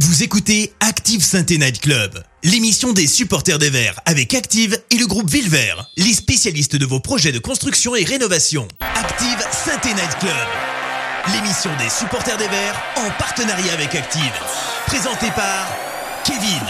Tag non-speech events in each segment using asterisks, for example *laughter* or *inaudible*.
Vous écoutez Active Sainte Night Club, l'émission des supporters des Verts avec Active et le groupe Villevert, les spécialistes de vos projets de construction et rénovation. Active Sainte Night Club, l'émission des supporters des Verts en partenariat avec Active. Présentée par Kevin.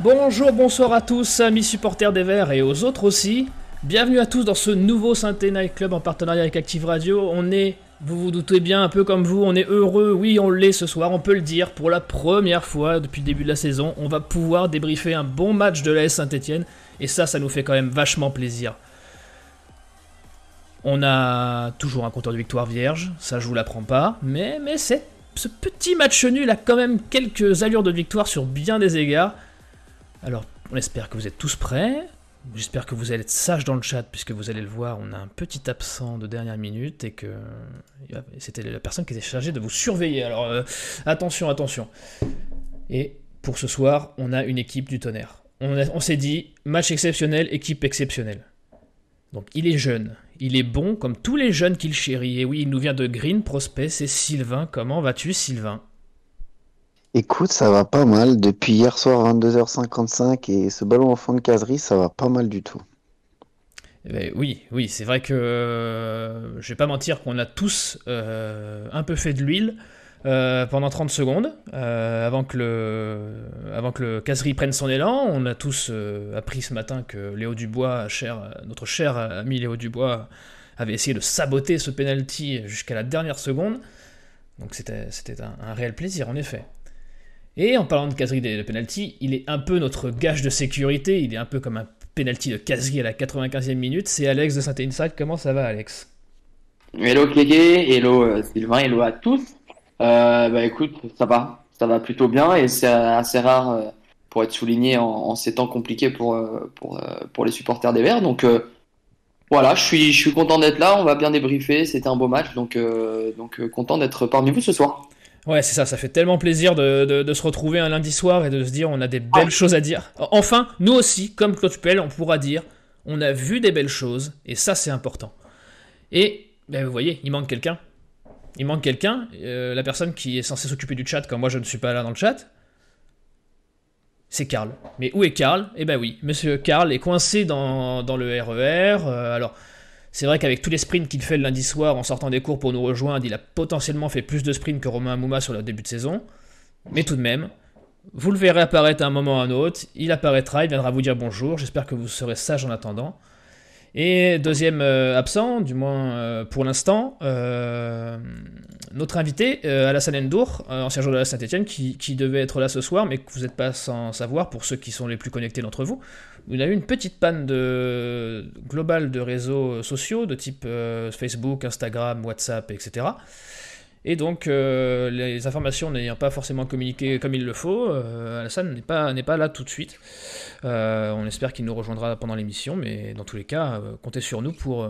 Bonjour, bonsoir à tous, amis supporters des Verts et aux autres aussi. Bienvenue à tous dans ce nouveau Synthé Night Club en partenariat avec Active Radio. On est, vous vous doutez bien, un peu comme vous, on est heureux, oui on l'est ce soir, on peut le dire, pour la première fois depuis le début de la saison, on va pouvoir débriefer un bon match de l'AS Saint-Etienne, et ça, ça nous fait quand même vachement plaisir. On a toujours un compteur de victoire vierge, ça je vous l'apprends pas, mais, mais c'est, ce petit match nul a quand même quelques allures de victoire sur bien des égards. Alors, on espère que vous êtes tous prêts. J'espère que vous allez être sages dans le chat, puisque vous allez le voir, on a un petit absent de dernière minute et que c'était la personne qui était chargée de vous surveiller. Alors euh, attention, attention. Et pour ce soir, on a une équipe du tonnerre. On, on s'est dit, match exceptionnel, équipe exceptionnelle. Donc il est jeune, il est bon comme tous les jeunes qu'il chérit. Et oui, il nous vient de Green Prospect, c'est Sylvain. Comment vas-tu, Sylvain? Écoute, ça va pas mal. Depuis hier soir 22h55 et ce ballon au fond de caserie, ça va pas mal du tout. Eh ben oui, oui, c'est vrai que euh, je vais pas mentir qu'on a tous euh, un peu fait de l'huile euh, pendant 30 secondes avant, que le, avant caserie prenne son élan. On a tous appris ce matin que Léo Dubois, notre cher ami Léo Dubois, avait essayé de saboter ce penalty jusqu'à la dernière seconde. Donc c'était un réel plaisir en effet. Et en parlant de caserie de penalty, il est un peu notre gage de sécurité, il est un peu comme un penalty de caserie à la 95e minute. C'est Alex de Saint-Étienne. Comment ça va, Alex? Hello Kéké, hello euh, Sylvain, hello à tous. Euh, bah écoute, ça va, ça va plutôt bien et c'est assez rare euh, pour être souligné en, ces temps compliqués pour, pour, pour les supporters des Verts. Donc voilà, je suis, je suis content d'être là, on va bien débriefer, c'était un beau match, donc, donc content d'être parmi vous ce soir. Ouais, c'est ça, ça fait tellement plaisir de, se retrouver un lundi soir et de se dire on a des belles choses à dire. Enfin, nous aussi, comme Claude Pell, on pourra dire on a vu des belles choses et ça c'est important. Et ben, vous voyez, il manque quelqu'un. Il manque quelqu'un, euh, la personne qui est censée s'occuper du chat quand moi je ne suis pas là dans le chat. C'est Karl. Mais où est Karl? Eh ben oui, monsieur Karl est coincé dans, le RER. E euh, alors, c'est vrai qu'avec tous les sprints qu'il fait le lundi soir en sortant des cours pour nous rejoindre, il a potentiellement fait plus de sprints que Romain Mouma sur le début de saison. Mais tout de même, vous le verrez apparaître à un moment ou à un autre. Il apparaîtra, il viendra vous dire bonjour. J'espère que vous serez sage en attendant. Et deuxième euh, absent, du moins euh, pour l'instant, euh, notre invité, Alassane Endour, ancien joueur de la Saint-Etienne, qui, devait être là ce soir, mais que vous n'êtes pas sans savoir pour ceux qui sont les plus connectés d'entre vous il a eu une petite panne de globale de réseaux sociaux de type Facebook, Instagram, WhatsApp, etc. Et donc, euh, les informations n'ayant pas forcément communiqué comme il le faut, euh, Alassane n'est pas, n'est pas là tout de suite. on espère qu'il nous rejoindra pendant l'émission, mais dans tous les cas, comptez sur nous pour,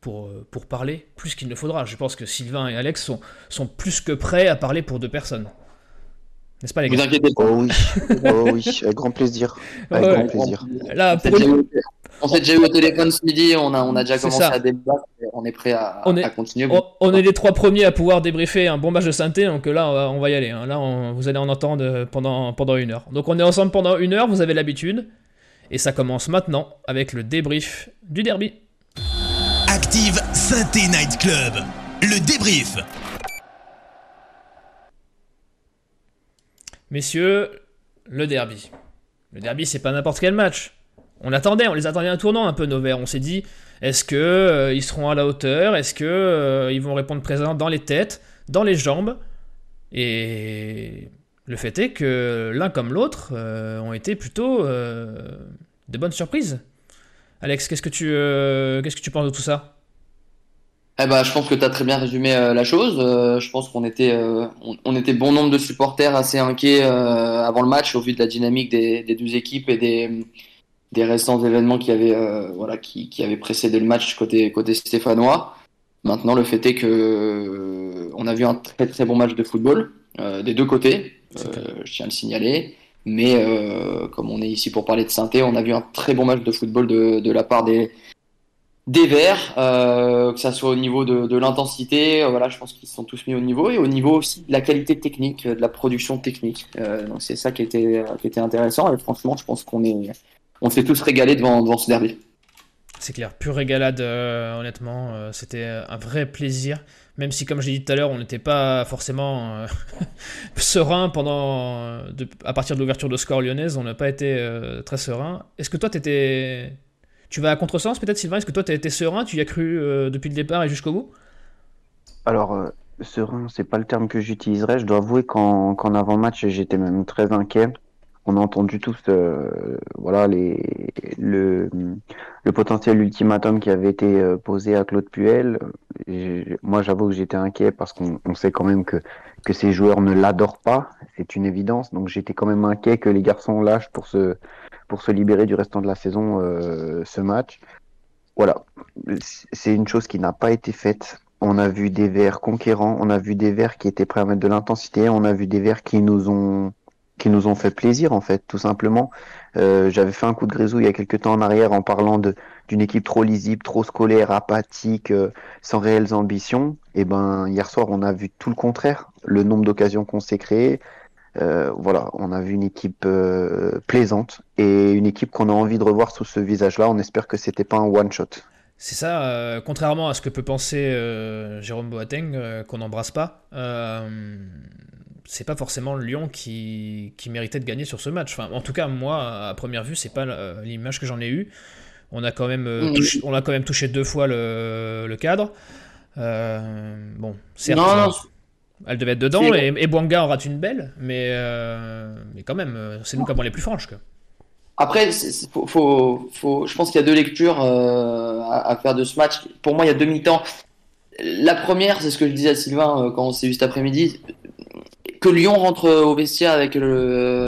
pour, pour parler plus qu'il ne faudra. Je pense que Sylvain et Alex sont, sont plus que prêts à parler pour deux personnes. N'est-ce pas, les gars? Vous inquiétez pas. Oh oui. oh oui, avec grand plaisir. Avec grand plaisir. Là, on s'est déjà eu au téléphone ce midi, on a, on a déjà commencé à débattre, on est prêt à, on est, à continuer. On, est les trois premiers à pouvoir débriefer un bon match de synthé, donc là on va, on va y aller. Hein. Là vous allez en entendre pendant, pendant une heure. Donc on est ensemble pendant une heure, vous avez l'habitude, et ça commence maintenant avec le débrief du derby. Active Synthé Night Club, le débrief. Messieurs, le derby. Le derby, c'est pas n'importe quel match. On attendait, on les attendait un tournant un peu nos. On s'est dit, est-ce que euh, ils seront à la hauteur? Est-ce que euh, ils vont répondre présent dans les têtes, dans les jambes? Et le fait est que l'un comme l'autre euh, ont été plutôt de bonnes surprises. Alex, qu'est-ce que tu qu'est-ce penses de tout ça? Eh ben, je pense que tu as très bien résumé la chose. Je pense qu'on était, on, était bon nombre de supporters assez inquiets avant le match au vu de la dynamique des deux équipes et des, des récents événements qui avaient, voilà, qui, qui avaient précédé le match côté, côté stéphanois. Maintenant, le fait est que on a vu un très très bon match de football des deux côtés. je tiens à le signaler. Mais comme on est ici pour parler de synthé, on a vu un très bon match de football de, de la part des, des Verts, euh, que ça soit au niveau de, de l'intensité, euh, voilà, je pense qu'ils sont tous mis au niveau, et au niveau aussi de la qualité technique, de la production technique. Euh, donc c'est ça qui était, qui était intéressant, et franchement, je pense qu'on est, on s'est tous régalés devant, devant ce derby. C'est clair, pure régalade, honnêtement, c'était un vrai plaisir. Même si, comme je l'ai dit tout à l'heure, on n'était pas forcément *laughs* serein pendant, à partir de l'ouverture de score lyonnaise, on n'a pas été très serein. Est-ce que toi, tu étais tu vas à contresens peut-être Sylvain? Est-ce que toi tu as été serein? Tu y as cru euh, depuis le départ et jusqu'au bout? Alors, euh, serein, c'est pas le terme que j'utiliserais. Je dois avouer qu'en avant-match, j'étais même très inquiet. On a entendu tous euh, voilà, les, le, le potentiel ultimatum qui avait été posé à Claude Puel. moi, j'avoue que j'étais inquiet parce qu'on sait quand même que, que ces joueurs ne l'adorent pas. C'est une évidence. Donc, j'étais quand même inquiet que les garçons lâchent pour se pour se libérer du restant de la saison euh, ce match. Voilà, c'est une chose qui n'a pas été faite. On a vu des verts conquérants, on a vu des verts qui étaient prêts à mettre de l'intensité, on a vu des verts qui nous ont qui nous ont fait plaisir en fait, tout simplement. Euh, J'avais fait un coup de grisou il y a quelques temps en arrière en parlant d'une équipe trop lisible, trop scolaire, apathique, euh, sans réelles ambitions. Et ben hier soir on a vu tout le contraire. Le nombre d'occasions qu'on s'est créé, euh, voilà, on a vu une équipe plaisante et une équipe qu'on a envie de revoir sous ce visage-là. On espère que c'était pas un one-shot. C'est ça, contrairement à ce que peut penser Jérôme Boateng, qu'on n'embrasse pas, c'est pas forcément Lyon qui, qui, méritait de gagner sur ce match. Enfin, en tout cas, moi, à première vue, c'est pas l'image que j'en ai eue. On a quand même, mm. touché, on a quand même touché deux fois le, le cadre. bon, certes. Non, elle devait être dedans et, et Bwanga en rate une belle, mais, euh, mais quand même, euh, c'est nous qui avons les plus franches. Que. Après, faut, faut, faut, je pense qu'il y a deux lectures euh, à, faire de ce match. Pour moi, il y a deux mi-temps. La première, c'est ce que je disais à Sylvain quand on s'est vu cet après-midi, que Lyon rentre au vestiaire avec le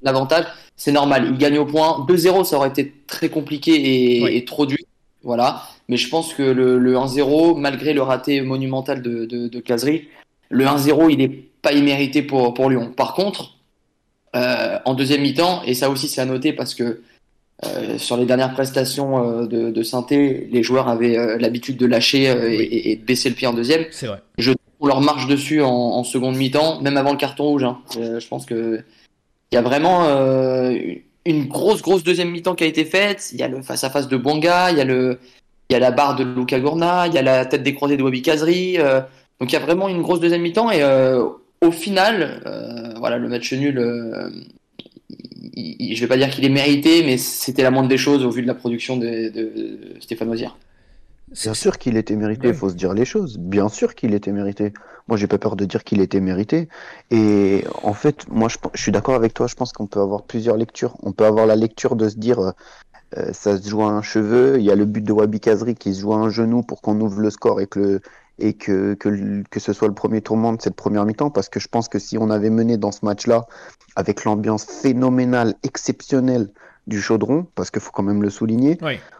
l'avantage, c'est normal. Il gagne au point. 2-0, ça aurait été très compliqué et, trop dur. Voilà. Mais je pense que le, 1-0, malgré le raté monumental de, de, de Casery, le 1-0, il n'est pas immérité pour, pour Lyon. Par contre, euh, en deuxième mi-temps, et ça aussi c'est à noter parce que euh, sur les dernières prestations euh, de, de synthé, les joueurs avaient l'habitude de lâcher et, de baisser le pied en deuxième. C'est vrai. Je on leur marche dessus en, seconde mi-temps, même avant le carton rouge. Hein. je pense que il y a vraiment une grosse grosse deuxième mi-temps qui a été faite. Il y a le face à face de Bonga, il y a le y a la barre de Luca Gourna, il y a la tête décroisée de Wabi Kazri. Donc il y a vraiment une grosse deuxième mi-temps et euh, au final, euh, voilà, le match nul, euh, je vais pas dire qu'il est mérité, mais c'était la moindre des choses au vu de la production de, Stéphane Ozière. Bien sûr qu'il était mérité, il faut se dire les choses. Bien sûr qu'il était mérité. Moi, j'ai pas peur de dire qu'il était mérité. Et en fait, moi, je, suis d'accord avec toi. Je pense qu'on peut avoir plusieurs lectures. On peut avoir la lecture de se dire, ça se joue à un cheveu. Il y a le but de Wabi Kazri qui se joue à un genou pour qu'on ouvre le score et que le, et que, que, que, ce soit le premier tourment de cette première mi-temps, parce que je pense que si on avait mené dans ce match-là, avec l'ambiance phénoménale, exceptionnelle du chaudron, parce qu'il faut quand même le souligner,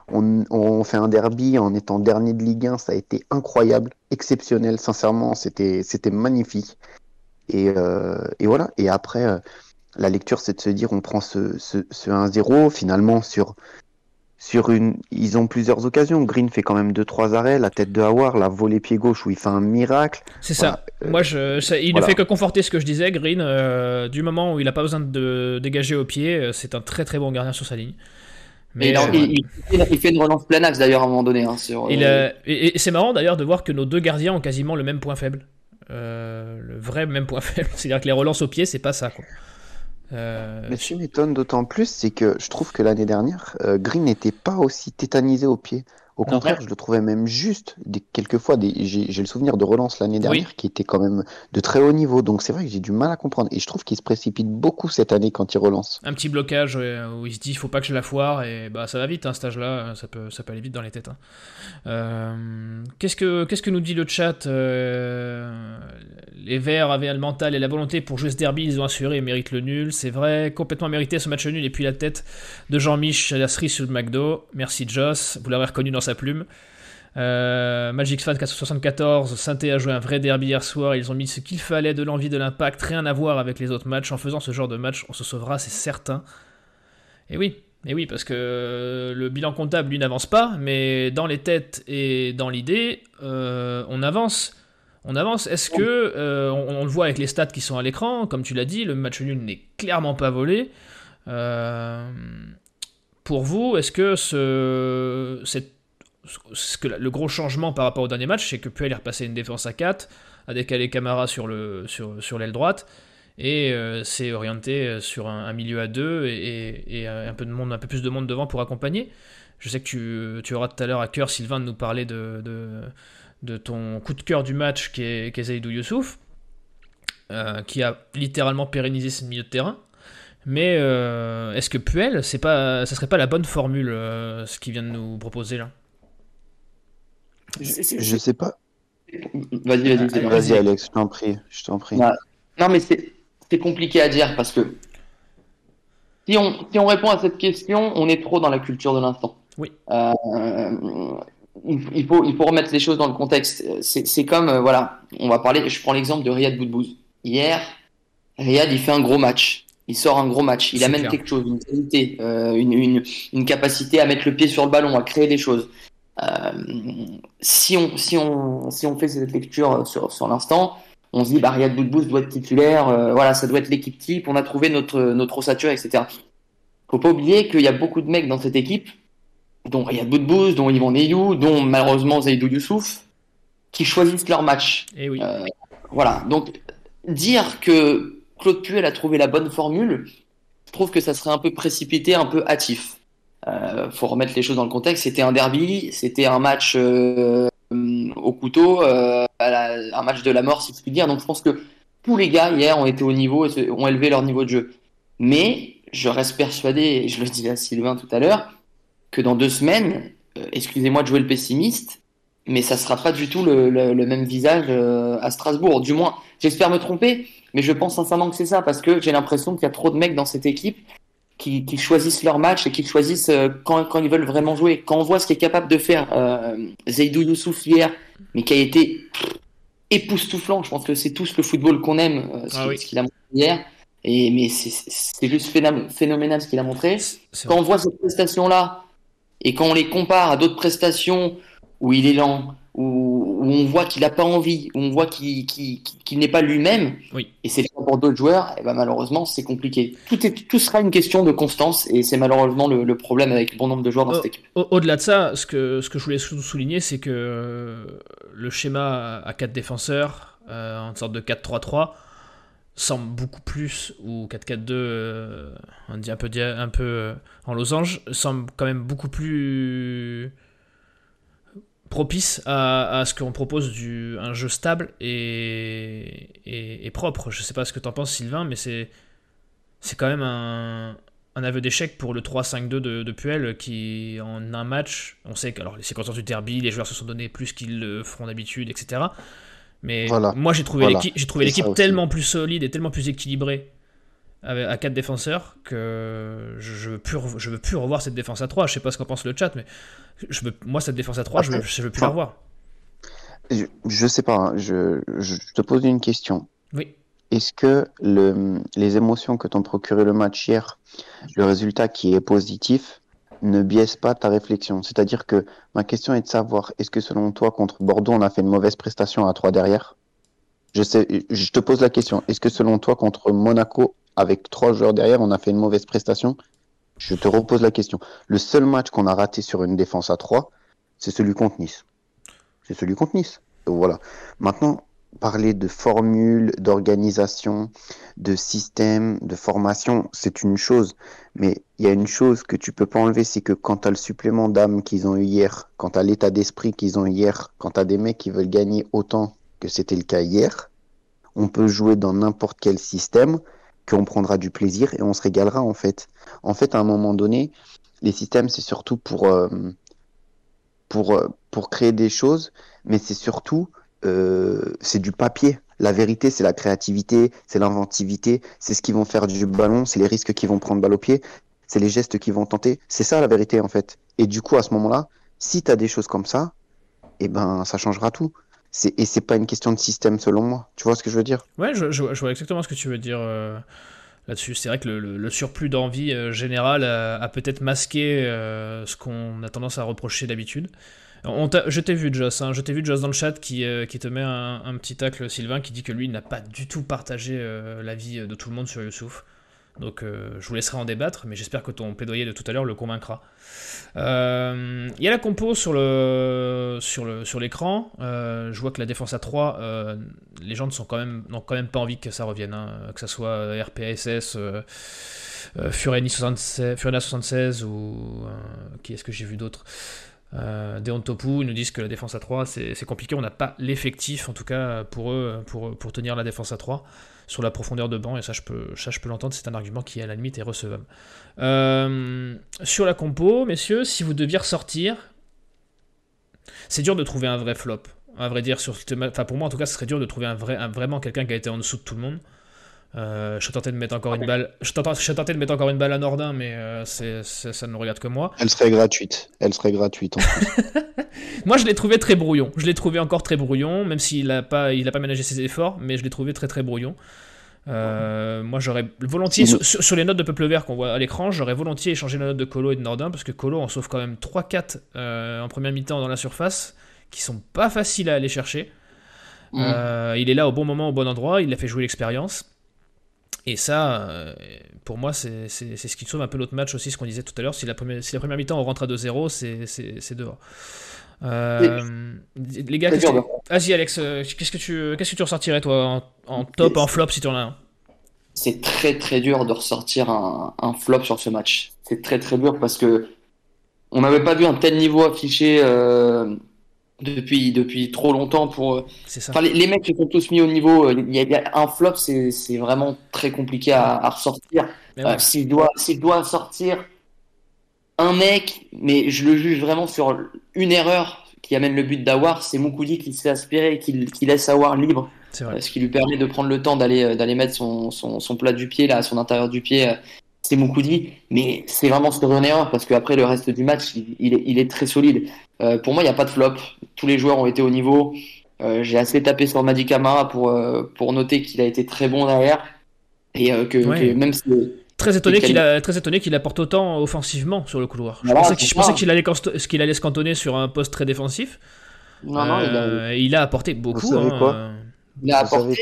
on, on, fait un derby en étant dernier de Ligue 1, ça a été incroyable, exceptionnel, sincèrement, c'était magnifique. Et, euh, et, voilà, et après, euh, la lecture, c'est de se dire, on prend ce, ce, ce 1-0, finalement, sur sur une, ils ont plusieurs occasions. Green fait quand même deux trois arrêts, la tête de Howard, la volée pied gauche où il fait un miracle. C'est ça. Euh, Moi, je, il ne fait que conforter ce que je disais. Green, euh, du moment où il n'a pas besoin de dégager au pied, euh, c'est un très très bon gardien sur sa ligne. Mais il, fait une relance plein axe d'ailleurs à un moment donné. Hein, et, c'est marrant d'ailleurs de voir que nos deux gardiens ont quasiment le même point faible. le vrai même point *laughs* faible. C'est-à-dire que les relances au pied, c'est pas ça. Quoi. Euh, Mais ce qui m'étonne d'autant plus, c'est que je trouve que l'année dernière, euh, Green n'était pas aussi tétanisé au pied. Au contraire, je le trouvais même juste. Des, quelquefois, j'ai le souvenir de relance l'année dernière qui était quand même de très haut niveau. Donc c'est vrai que j'ai du mal à comprendre. Et je trouve qu'il se précipite beaucoup cette année quand il relance. Un petit blocage où il se dit il faut pas que je la foire. Et bah ça va vite, un stage là ça peut, ça peut aller vite dans les têtes. Hein. Euh, qu'est-ce, que, qu'est-ce que nous dit le chat euh, Les Verts avaient le mental et la volonté pour jouer ce derby. Ils ont assuré et méritent le nul. C'est vrai, complètement mérité ce match nul. Et puis la tête de Jean-Mich Lasserie sur le McDo. Merci Joss. Vous l'avez reconnu dans sa plume. Euh, Magic Fan 474, Synthé a joué un vrai derby hier soir. Ils ont mis ce qu'il fallait, de l'envie, de l'impact, rien à voir avec les autres matchs. En faisant ce genre de match, on se sauvera, c'est certain. Et oui, Mais oui, parce que le bilan comptable, lui, n'avance pas, mais dans les têtes et dans l'idée, on avance. On avance. Est-ce que, on, le voit avec les stats qui sont à l'écran, comme tu l'as dit, le match nul n'est clairement pas volé. pour vous, est-ce que ce, cette ce que le gros changement par rapport au dernier match, c'est que Puel est repassé une défense à 4, a décalé Camara sur l'aile sur, sur droite, et euh, s'est orienté sur un, milieu à 2 et, un, peu de monde, un peu plus de monde devant pour accompagner. Je sais que tu, auras tout à l'heure à cœur, Sylvain, de nous parler de, de, ton coup de cœur du match qui est, qui Zaidou Youssouf, euh, qui a littéralement pérennisé ce milieu de terrain. Mais euh, est-ce que Puel, c'est pas, ça serait pas la bonne formule, ce qu'il vient de nous proposer là? Je, sais pas. Vas-y, vas-y, vas-y, Alex, je t'en prie, je t'en prie. Non, mais c'est compliqué à dire parce que si on, si on répond à cette question, on est trop dans la culture de l'instant. Oui. Euh, il, faut, il faut remettre les choses dans le contexte. C'est comme, euh, voilà, on va parler, je prends l'exemple de Riyad Boudbouz. Hier, Riyad, il fait un gros match. Il sort un gros match. Il amène quelque chose, une qualité, euh, une, une, une, capacité à mettre le pied sur le ballon, à créer des choses. Euh, si, on, si, on, si on fait cette lecture sur, sur l'instant, on se dit, bah, Riyad Boudbouz doit être titulaire, euh, voilà, ça doit être l'équipe type, on a trouvé notre, notre ossature, etc. Faut pas oublier qu'il y a beaucoup de mecs dans cette équipe, dont Riyad Boudbouz, dont Yvan Neyou, dont malheureusement Zaidou Youssouf, qui choisissent leur match. Et eh oui. Euh, voilà. Donc, dire que Claude Puel a trouvé la bonne formule, je trouve que ça serait un peu précipité, un peu hâtif. Euh, faut remettre les choses dans le contexte. C'était un derby, c'était un match euh, au couteau, euh, un match de la mort, si je puis dire. Donc je pense que tous les gars hier ont été au niveau ont élevé leur niveau de jeu. Mais je reste persuadé, et je le disais à Sylvain tout à l'heure, que dans deux semaines, euh, excusez-moi de jouer le pessimiste, mais ça sera pas du tout le, même visage à Strasbourg. Du moins, j'espère me tromper, mais je pense sincèrement que c'est ça parce que j'ai l'impression qu'il y a trop de mecs dans cette équipe qui, choisissent leur match et qui choisissent euh, quand, quand, ils veulent vraiment jouer. Quand on voit ce qu'est capable de faire euh, Zaidou Youssouf hier, mais qui a été époustouflant, je pense que c'est tous le football qu'on aime, euh, ce, ah qu'il a montré hier. Et, mais c'est juste phénoménal ce qu'il a montré. Quand on voit cette prestation-là, et quand on les compare à d'autres prestations où il est lent, où, on voit qu'il n'a pas envie, où on voit qu'il n'est pas lui-même, oui. et c'est pour d'autres joueurs, et eh ben malheureusement c'est compliqué. Tout, est, tout sera une question de constance, et c'est malheureusement le, problème avec bon nombre de joueurs dans cette équipe. Au-delà de ça, ce que, ce que je voulais souligner, c'est que le schéma à 4 défenseurs, euh, en sorte de 4-3-3, semble beaucoup plus, ou 4-4-2, euh, on dit un peu, un peu euh, en losange, semble quand même beaucoup plus propice à, ce qu'on propose du, un jeu stable et, et, propre. Je sais pas ce que tu en penses, Sylvain, mais c'est, c'est quand même un, un aveu d'échec pour le 3-5-2 de, de, Puel qui, en un match, on sait que alors, les séquences du derby, les joueurs se sont donnés plus qu'ils le feront d'habitude, etc. Mais moi, j'ai trouvé l'équipe, j'ai trouvé l'équipe tellement plus solide et tellement plus équilibrée à 4 défenseurs que je veux, plus, je veux plus revoir cette défense à 3. Je sais pas ce qu'en pense le chat, mais je veux, moi, cette défense à 3, je, veux, veux plus la revoir. Je, je sais pas, hein. je, je, te pose une question. Oui. Est-ce que le, les émotions que t'ont procuré le match hier, le résultat qui est positif, ne biaise pas ta réflexion? C'est-à-dire que ma question est de savoir, est-ce que selon toi, contre Bordeaux, on a fait une mauvaise prestation à 3 derrière? Je, sais, je te pose la question, est-ce que selon toi, contre Monaco, avec trois joueurs derrière, on a fait une mauvaise prestation Je te repose la question. Le seul match qu'on a raté sur une défense à trois, c'est celui contre Nice. C'est celui contre Nice. voilà. Maintenant, parler de formule, d'organisation, de système, de formation, c'est une chose. Mais il y a une chose que tu peux pas enlever, c'est que quand tu as le supplément d'âme qu'ils ont eu hier, quand tu as l'état d'esprit qu'ils ont eu hier, quand tu as des mecs qui veulent gagner autant que c'était le cas hier, on peut jouer dans n'importe quel système qu'on prendra du plaisir et on se régalera en fait. En fait, à un moment donné, les systèmes, c'est surtout pour, euh, pour, euh, pour créer des choses, mais c'est surtout, euh, c'est du papier. La vérité, c'est la créativité, c'est l'inventivité, c'est ce qui vont faire du ballon, c'est les risques qui vont prendre balle au pied, c'est les gestes qui vont tenter. C'est ça la vérité en fait. Et du coup, à ce moment-là, si tu as des choses comme ça, eh ben, ça changera tout et c'est pas une question de système selon moi. Tu vois ce que je veux dire? Ouais, je, vois exactement ce que tu veux dire. Euh, là-dessus. C'est vrai que le, surplus d'envie euh, générale a, peut-être masqué euh, ce qu'on a tendance à reprocher d'habitude. je t'ai vu, Joss, hein, je t'ai vu, Joss, dans le chat qui, euh, qui te met un, petit tacle, Sylvain, qui dit que lui n'a pas du tout partagé l'avis de tout le monde sur Youssouf. Donc je vous laisserai en débattre, mais j'espère que ton plaidoyer de tout à l'heure le convaincra. Il y a la compo sur l'écran. je vois que la défense à 3, les gens quand n'ont quand même pas envie que ça revienne, hein, que ça soit RPSS, euh, euh, Furena 76, 76 ou qui est-ce que j'ai vu d'autres euh, ils nous disent que la défense à 3 c'est compliqué, on n'a pas l'effectif en tout cas pour eux pour, pour tenir la défense à 3 sur la profondeur de banc, et ça je peux, je peux l'entendre, c'est un argument qui à la limite est recevable. Euh, sur la compo, messieurs, si vous deviez ressortir, c'est dur de trouver un vrai flop. À vrai dire, sur, enfin pour moi en tout cas, ce serait dur de trouver un vrai, vraiment quelqu'un qui a été en dessous de tout le monde. Euh, je suis tenté de mettre encore une balle. Je suis tenté de mettre encore une balle à Nordin, mais euh, c'est, ça ne me regarde que moi. Elle serait gratuite. Elle serait gratuite. En *laughs* moi, je l'ai trouvé très brouillon. Je l'ai trouvé encore très brouillon, même s'il n'a pas, il a pas ménagé ses efforts, mais je l'ai trouvé très très brouillon. Euh, moi, j'aurais volontiers, sur, les notes de Peuple Vert qu'on voit à l'écran, j'aurais volontiers échangé la note de Colo et de Nordin, parce que Colo en sauve quand même 3-4 en première mi-temps dans la surface, qui sont pas faciles à aller chercher. Mmh. il est là au bon moment, au bon endroit, il a fait jouer l'expérience. Et ça, euh, pour moi, c'est ce qui sauve un peu l'autre match aussi, ce qu'on disait tout à l'heure. Si la première, si la première mi-temps on rentre à 2-0, c'est dehors. Euh, les gars, vas-y Alex, euh, qu'est-ce que tu qu'est-ce que tu ressortirais toi en, top, en flop si tu en as un? C'est très très dur de ressortir un, un flop sur ce match. C'est très très dur parce que on n'avait pas vu un tel niveau affiché depuis, depuis trop longtemps pour. Euh, enfin, les, les, mecs qui sont tous mis au niveau. Euh, il y, a, un flop, c'est vraiment très compliqué à, à ressortir. Euh, s'il doit, doit sortir un mec, mais je le juge vraiment sur une erreur qui amène le but d'Awar, c'est Moukoudi qui se fait aspirer et qui, qui laisse Awar libre. Ce qui lui permet de prendre le temps d'aller d'aller mettre son, son, son, plat du pied là, son intérieur du pied c'est Moukoudi, mais c'est vraiment erreur parce qu'après le reste du match, il, est, il est, très solide. Euh, pour moi, il n'y a pas de flop. Tous les joueurs ont été au niveau. Euh, j'ai assez tapé sur Madi Camara pour, euh, pour noter qu'il a été très bon derrière. Et que, même si. Très étonné qu'il a très étonné qu'il apporte autant offensivement sur le couloir. je pensais qu'il allait qu'il allait se cantonner sur un poste très défensif. Non, non, il a... il, a... apporté beaucoup. Hein, quoi il a apporté.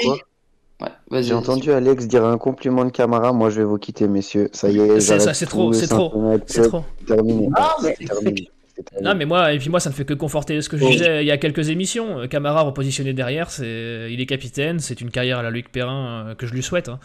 J'ai entendu Alex dire un compliment de Camara. Moi, je vais vous quitter, messieurs. Ça y est, c'est ça, c'est trop, c'est trop, c'est trop. Terminé. Ah, mais... terminé. Non, mais moi, et puis moi, ça ne fait que conforter ce que je disais il y a quelques émissions. Camara repositionné derrière, c'est, il est capitaine, c'est une carrière à la Loïc Perrin euh, que je lui souhaite. Hein.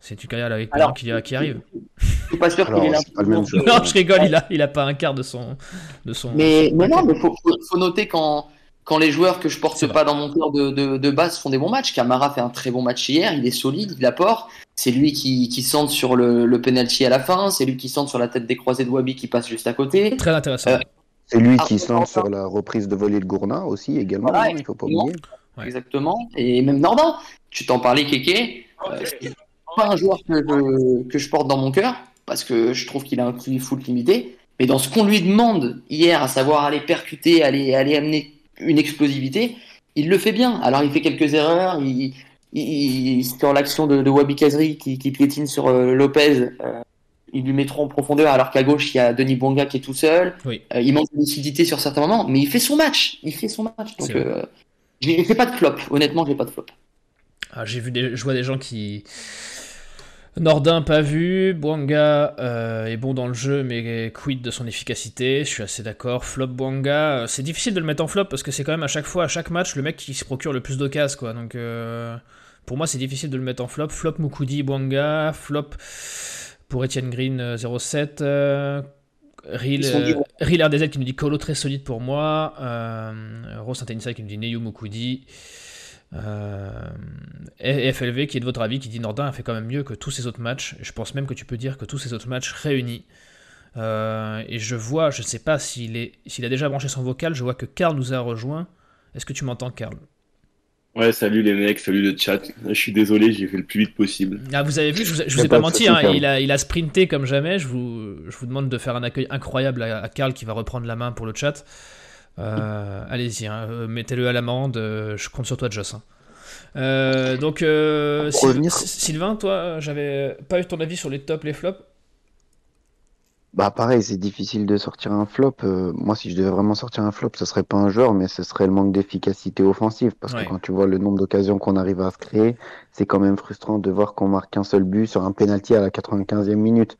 C'est une carrière à la Loïc Perrin qui, qui, arrive. Je suis pas sûr qu'il est là. non, je rigole, il a, il a pas un quart de son, de son. Mais, mais non, mais faut, faut noter quand quand les joueurs que je porte pas dans mon cœur de, de, de, base font des bons matchs. Camara fait un très bon match hier, il est solide, il apporte. C'est lui qui, qui centre sur le, le penalty à la fin, c'est lui qui centre sur la tête des croisés de Wabi qui passe juste à côté. Très intéressant. Euh, c'est lui qui centre sur la reprise de volée de Gourna aussi également, il il faut pas oublier. Exactement. Et même Nordin, tu t'en parlais Kéké, euh, c'est pas un joueur que je, que je porte dans mon cœur, parce que je trouve qu'il a un QI foot limité. Mais dans ce qu'on lui demande hier, à savoir aller percuter, aller, aller amener une explosivité, il le fait bien. Alors il fait quelques erreurs, il, il, sur l'action de, de Wabi Kazri qui, qui, piétine sur euh, Lopez, euh, ils lui mettront en profondeur alors qu'à gauche il y a Denis Bonga qui est tout seul. Euh, il manque de lucidité sur certains moments, mais il fait son match. Il fait son match. Donc j'ai fait pas de flop. Honnêtement, j'ai pas de flop. Ah, j'ai vu des, je vois des gens qui Nordin pas vu, Bwanga euh, est bon dans le jeu mais quid de son efficacité, je suis assez d'accord. Flop Bwanga, euh, c'est difficile de le mettre en flop parce que c'est quand même à chaque fois, à chaque match, le mec qui se procure le plus d'occasions quoi. Donc euh, pour moi c'est difficile de le mettre en flop. Flop Mukudi, Bwanga, flop pour Etienne Green 07. Real, Real RDZ qui nous dit Colo très solide pour moi. Rose Saint qui nous dit Neyu Mukudi. Euh, FLV qui est de votre avis, qui dit Nordin a fait quand même mieux que tous ces autres matchs. Je pense même que tu peux dire que tous ces autres matchs réunis. Euh, et je vois, je ne sais pas s'il est, s'il a déjà branché son vocal, je vois que Karl nous a rejoint. Est-ce que tu m'entends, Karl? Ouais, salut les mecs, salut le chat. Je suis désolé, j'ai fait le plus vite possible. Ah, vous avez vu, je vous, ai pas, menti, hein, il, a, il a sprinté comme jamais. Je vous, je vous demande de faire un accueil incroyable à, à Karl qui va reprendre la main pour le chat. Euh, allez-y, hein, euh, mettez-le à l'amende. Euh, je compte sur toi, Joss. Hein. Euh, donc, euh, Sylvain, toi, j'avais pas eu ton avis sur les tops, les flops? Bah pareil, c'est difficile de sortir un flop. Euh, moi, si je devais vraiment sortir un flop, ce serait pas un joueur, mais ce serait le manque d'efficacité offensive. Parce Ouais. que quand tu vois le nombre d'occasions qu'on arrive à se créer, c'est quand même frustrant de voir qu'on marque un seul but sur un penalty à la 95e minute.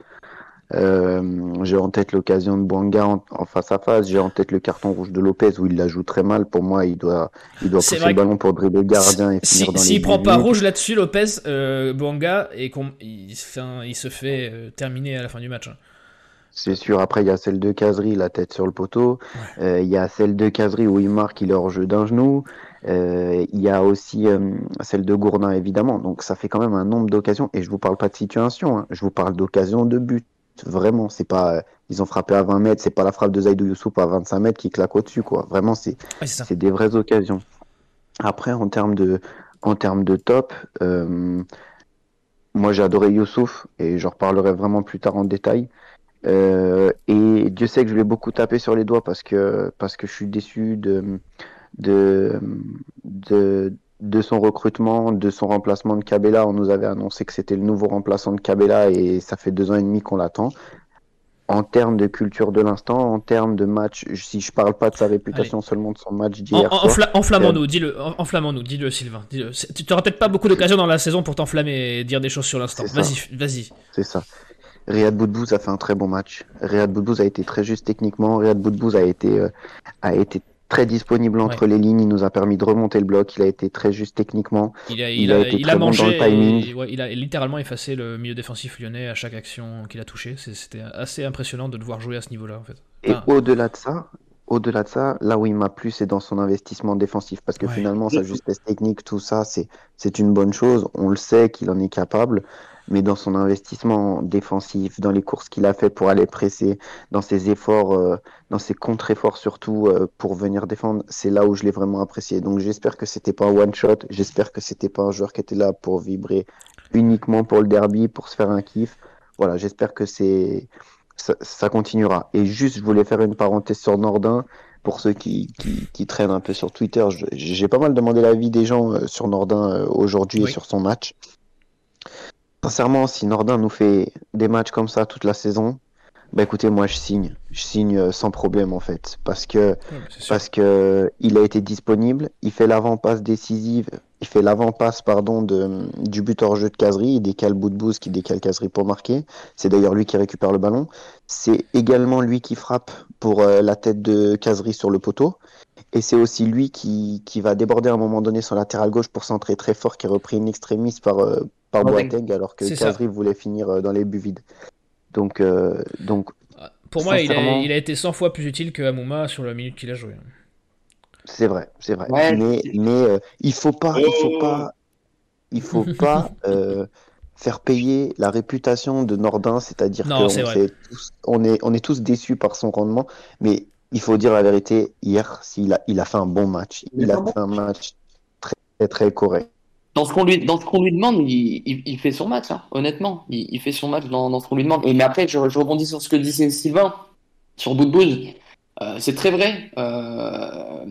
Euh, j'ai en tête l'occasion de Bouanga en, en face à face. J'ai en tête le carton rouge de Lopez où il la joue très mal. Pour moi, il doit, il doit pousser le ballon pour dribbler le gardien et Si- finir dans S'il prend pas 18. rouge là-dessus, Lopez, euh, et il, se fait un- il se fait euh, terminer à la fin du match. hein. C'est sûr. Après, il y a celle de Casery, la tête sur le poteau. Euh, il y a celle de Casery où il marque, il est hors jeu d'un genou. Euh, il y a aussi euh, celle de Gourdin, évidemment. Donc, ça fait quand même un nombre d'occasions. Et je vous parle pas de situation. hein. Je vous parle d'occasions de but. Vraiment, c'est pas. ils ont frappé à 20 mètres. C'est pas la frappe de Zaidou Youssouf à 25 mètres qui claque au-dessus, quoi. Vraiment, c'est Ouais, des vraies occasions. Après, en termes de, en termes de top, euh, moi j'ai adoré Youssouf et j'en reparlerai vraiment plus tard en détail. Euh, et Dieu sait que je lui ai beaucoup tapé sur les doigts parce que, parce que je suis déçu de, de, de, de son recrutement, de son remplacement de Cabella. On nous avait annoncé que c'était le nouveau remplaçant de Cabella et ça fait deux ans et demi qu'on l'attend. En termes de culture de l'instant, en termes de match, si je parle pas de sa réputation, seulement de son match En, d'hier en, soir, enfla- enflammons-nous, dis-le, en- enflammons-nous, dis-le, Sylvain. dis-le. C'est- Tu n'auras peut-être pas beaucoup d'occasions dans la saison pour t'enflammer et dire des choses sur l'instant. Vas-y, vas-y. C'est ça. Riyad Boudbouz a fait un très bon match. Riyad Boudbouz a été très juste techniquement. Riyad Boudbouz a été, euh, a été très disponible entre les lignes. Il nous a permis de remonter le bloc. Il a été très juste techniquement. Il a, Il il a a, été il très a bon mangé, dans le timing. et- ouais, il a littéralement effacé le milieu défensif lyonnais à chaque action qu'il a touché. C'est- C'était assez impressionnant de le voir jouer à ce niveau-là, en fait. Et au-delà de ça, au-delà de ça, là où il m'a plu, c'est dans son investissement défensif. Parce que Ouais. finalement, sa justesse technique, tout ça, c'est, c'est une bonne chose. On le sait qu'il en est capable. Mais dans son investissement défensif, dans les courses qu'il a fait pour aller presser, dans ses efforts, euh, dans ses contre-efforts surtout euh, pour venir défendre, c'est là où je l'ai vraiment apprécié. Donc j'espère que c'était pas un one-shot. J'espère que c'était pas un joueur qui était là pour vibrer uniquement pour le derby, pour se faire un kiff. Voilà, j'espère que c'est ça, ça continuera. Et juste, je voulais faire une parenthèse sur Nordin. Pour ceux qui, qui, qui traînent un peu sur Twitter, j'ai pas mal demandé l'avis des gens euh, sur Nordin aujourd'hui Oui. et sur son match. Sincèrement, si Nordin nous fait des matchs comme ça toute la saison, bah écoutez, moi je signe. Je signe euh, sans problème en fait. Parce que ouais, parce que il a été disponible, il fait l'avant-passe décisive, il fait l'avant-passe pardon de du but hors jeu de Casery, il décale Boudbouz qui décale Casery pour marquer. C'est d'ailleurs lui qui récupère le ballon. C'est également lui qui frappe pour euh, la tête de Casery sur le poteau. Et c'est aussi lui qui, qui va déborder à un moment donné son latéral gauche pour centrer très fort, qui est repris in extremis par, euh, par Boateng. Boateng, alors que. Casery voulait finir euh, dans les buts vides. Donc, euh, donc Pour moi, il a, il été 100 fois plus utile que Amouma sur la minute qu'il a joué. C'est vrai, c'est vrai. Ouais, mais mais euh, il faut pas, il faut Oh. pas, il faut pas *laughs* euh, faire payer la réputation de Nordin, c'est-à-dire Non, qu'on c'est vrai. s'est tous- on est, on est tous déçus par son rendement, mais il faut dire la vérité. Hier, s'il a, il a fait un bon match. Il Il a fait un match très, très correct. Dans ce qu'on lui, dans ce qu'on lui demande, il, il, il fait son match, hein, honnêtement. Il, il fait son match dans, dans ce qu'on lui demande. Et mais après, je, je rebondis sur ce que disait Sylvain, sur Boudbouz. Euh, c'est très vrai. Euh,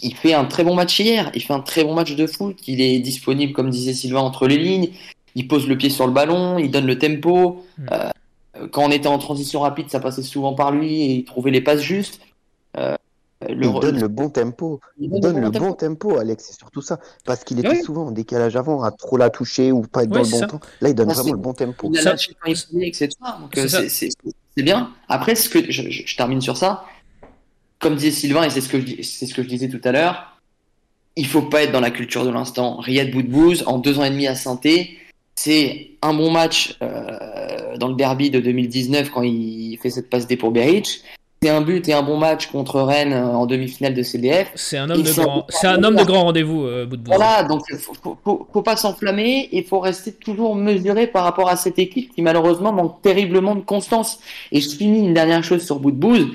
il fait un très bon match hier. Il fait un très bon match de foot. Il est disponible, comme disait Sylvain, entre les lignes. Il pose le pied sur le ballon. Il donne le tempo. Hmm. Euh, quand on était en transition rapide, ça passait souvent par lui et il trouvait les passes justes. Euh, le, il donne le bon tempo. il Il donne donne le bon tempo, Alex, c'est surtout ça. Parce qu'il était Oui. souvent en décalage avant, à trop la toucher ou pas être Oui, dans le bon ça. temps. Là, il donne vraiment le bon tempo. Il a Ça- lâché quand il etc. C'est bien. Après, ce que je, je- je termine sur ça. Comme disait Sylvain, et c'est ce que je, dis- c'est ce que je disais tout à l'heure, il faut pas être dans la culture de l'instant. Riyad Boudbouz, en deux ans et demi à saint c'est un bon match euh, dans le derby de 2019 quand il fait cette passe D pour Beric. C'est un but et un bon match contre Rennes euh, en demi-finale de CDF. C'est un homme de grand, bon c'est un homme de grand rendez-vous, euh, Boudbouz. Voilà, donc faut, faut, faut, faut pas s'enflammer et faut rester toujours mesuré par rapport à cette équipe qui malheureusement manque terriblement de constance. Et je finis une dernière chose sur Boudbouz,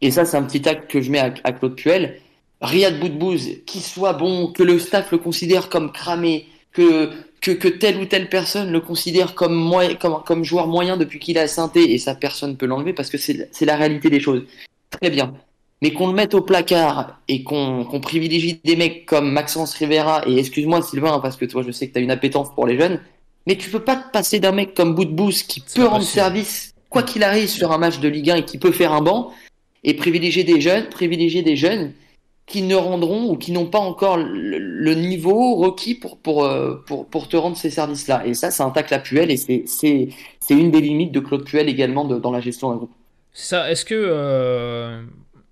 et ça c'est un petit acte que je mets à, à Claude Puel. Riyad Boudbouz, qu'il soit bon, que le staff le considère comme cramé, que, que, que telle ou telle personne le considère comme, moyen, comme, comme joueur moyen depuis qu'il est à Saint-Et, et ça personne ne peut l'enlever parce que c'est la réalité des choses. Très bien. mais qu'on le mette au placard et qu'on privilégie des mecs comme Maxence Rivera, et excuse-moi Sylvain, parce que toi je sais que tu as une appétence pour les jeunes, mais tu peux pas te passer d'un mec comme Boudbous qui peut rendre possible. service, quoi qu'il arrive sur un match de Ligue 1 et qui peut faire un banc, et privilégier des jeunes, privilégier des jeunes qui ne rendront ou qui n'ont pas encore le, niveau requis pour, pour, euh, pour, pour te rendre ces services-là. Et ça, c'est un tacle à Puel et c'est- une des limites de Claude Puel également dans la gestion d'un groupe. Ça. Est-ce que euh,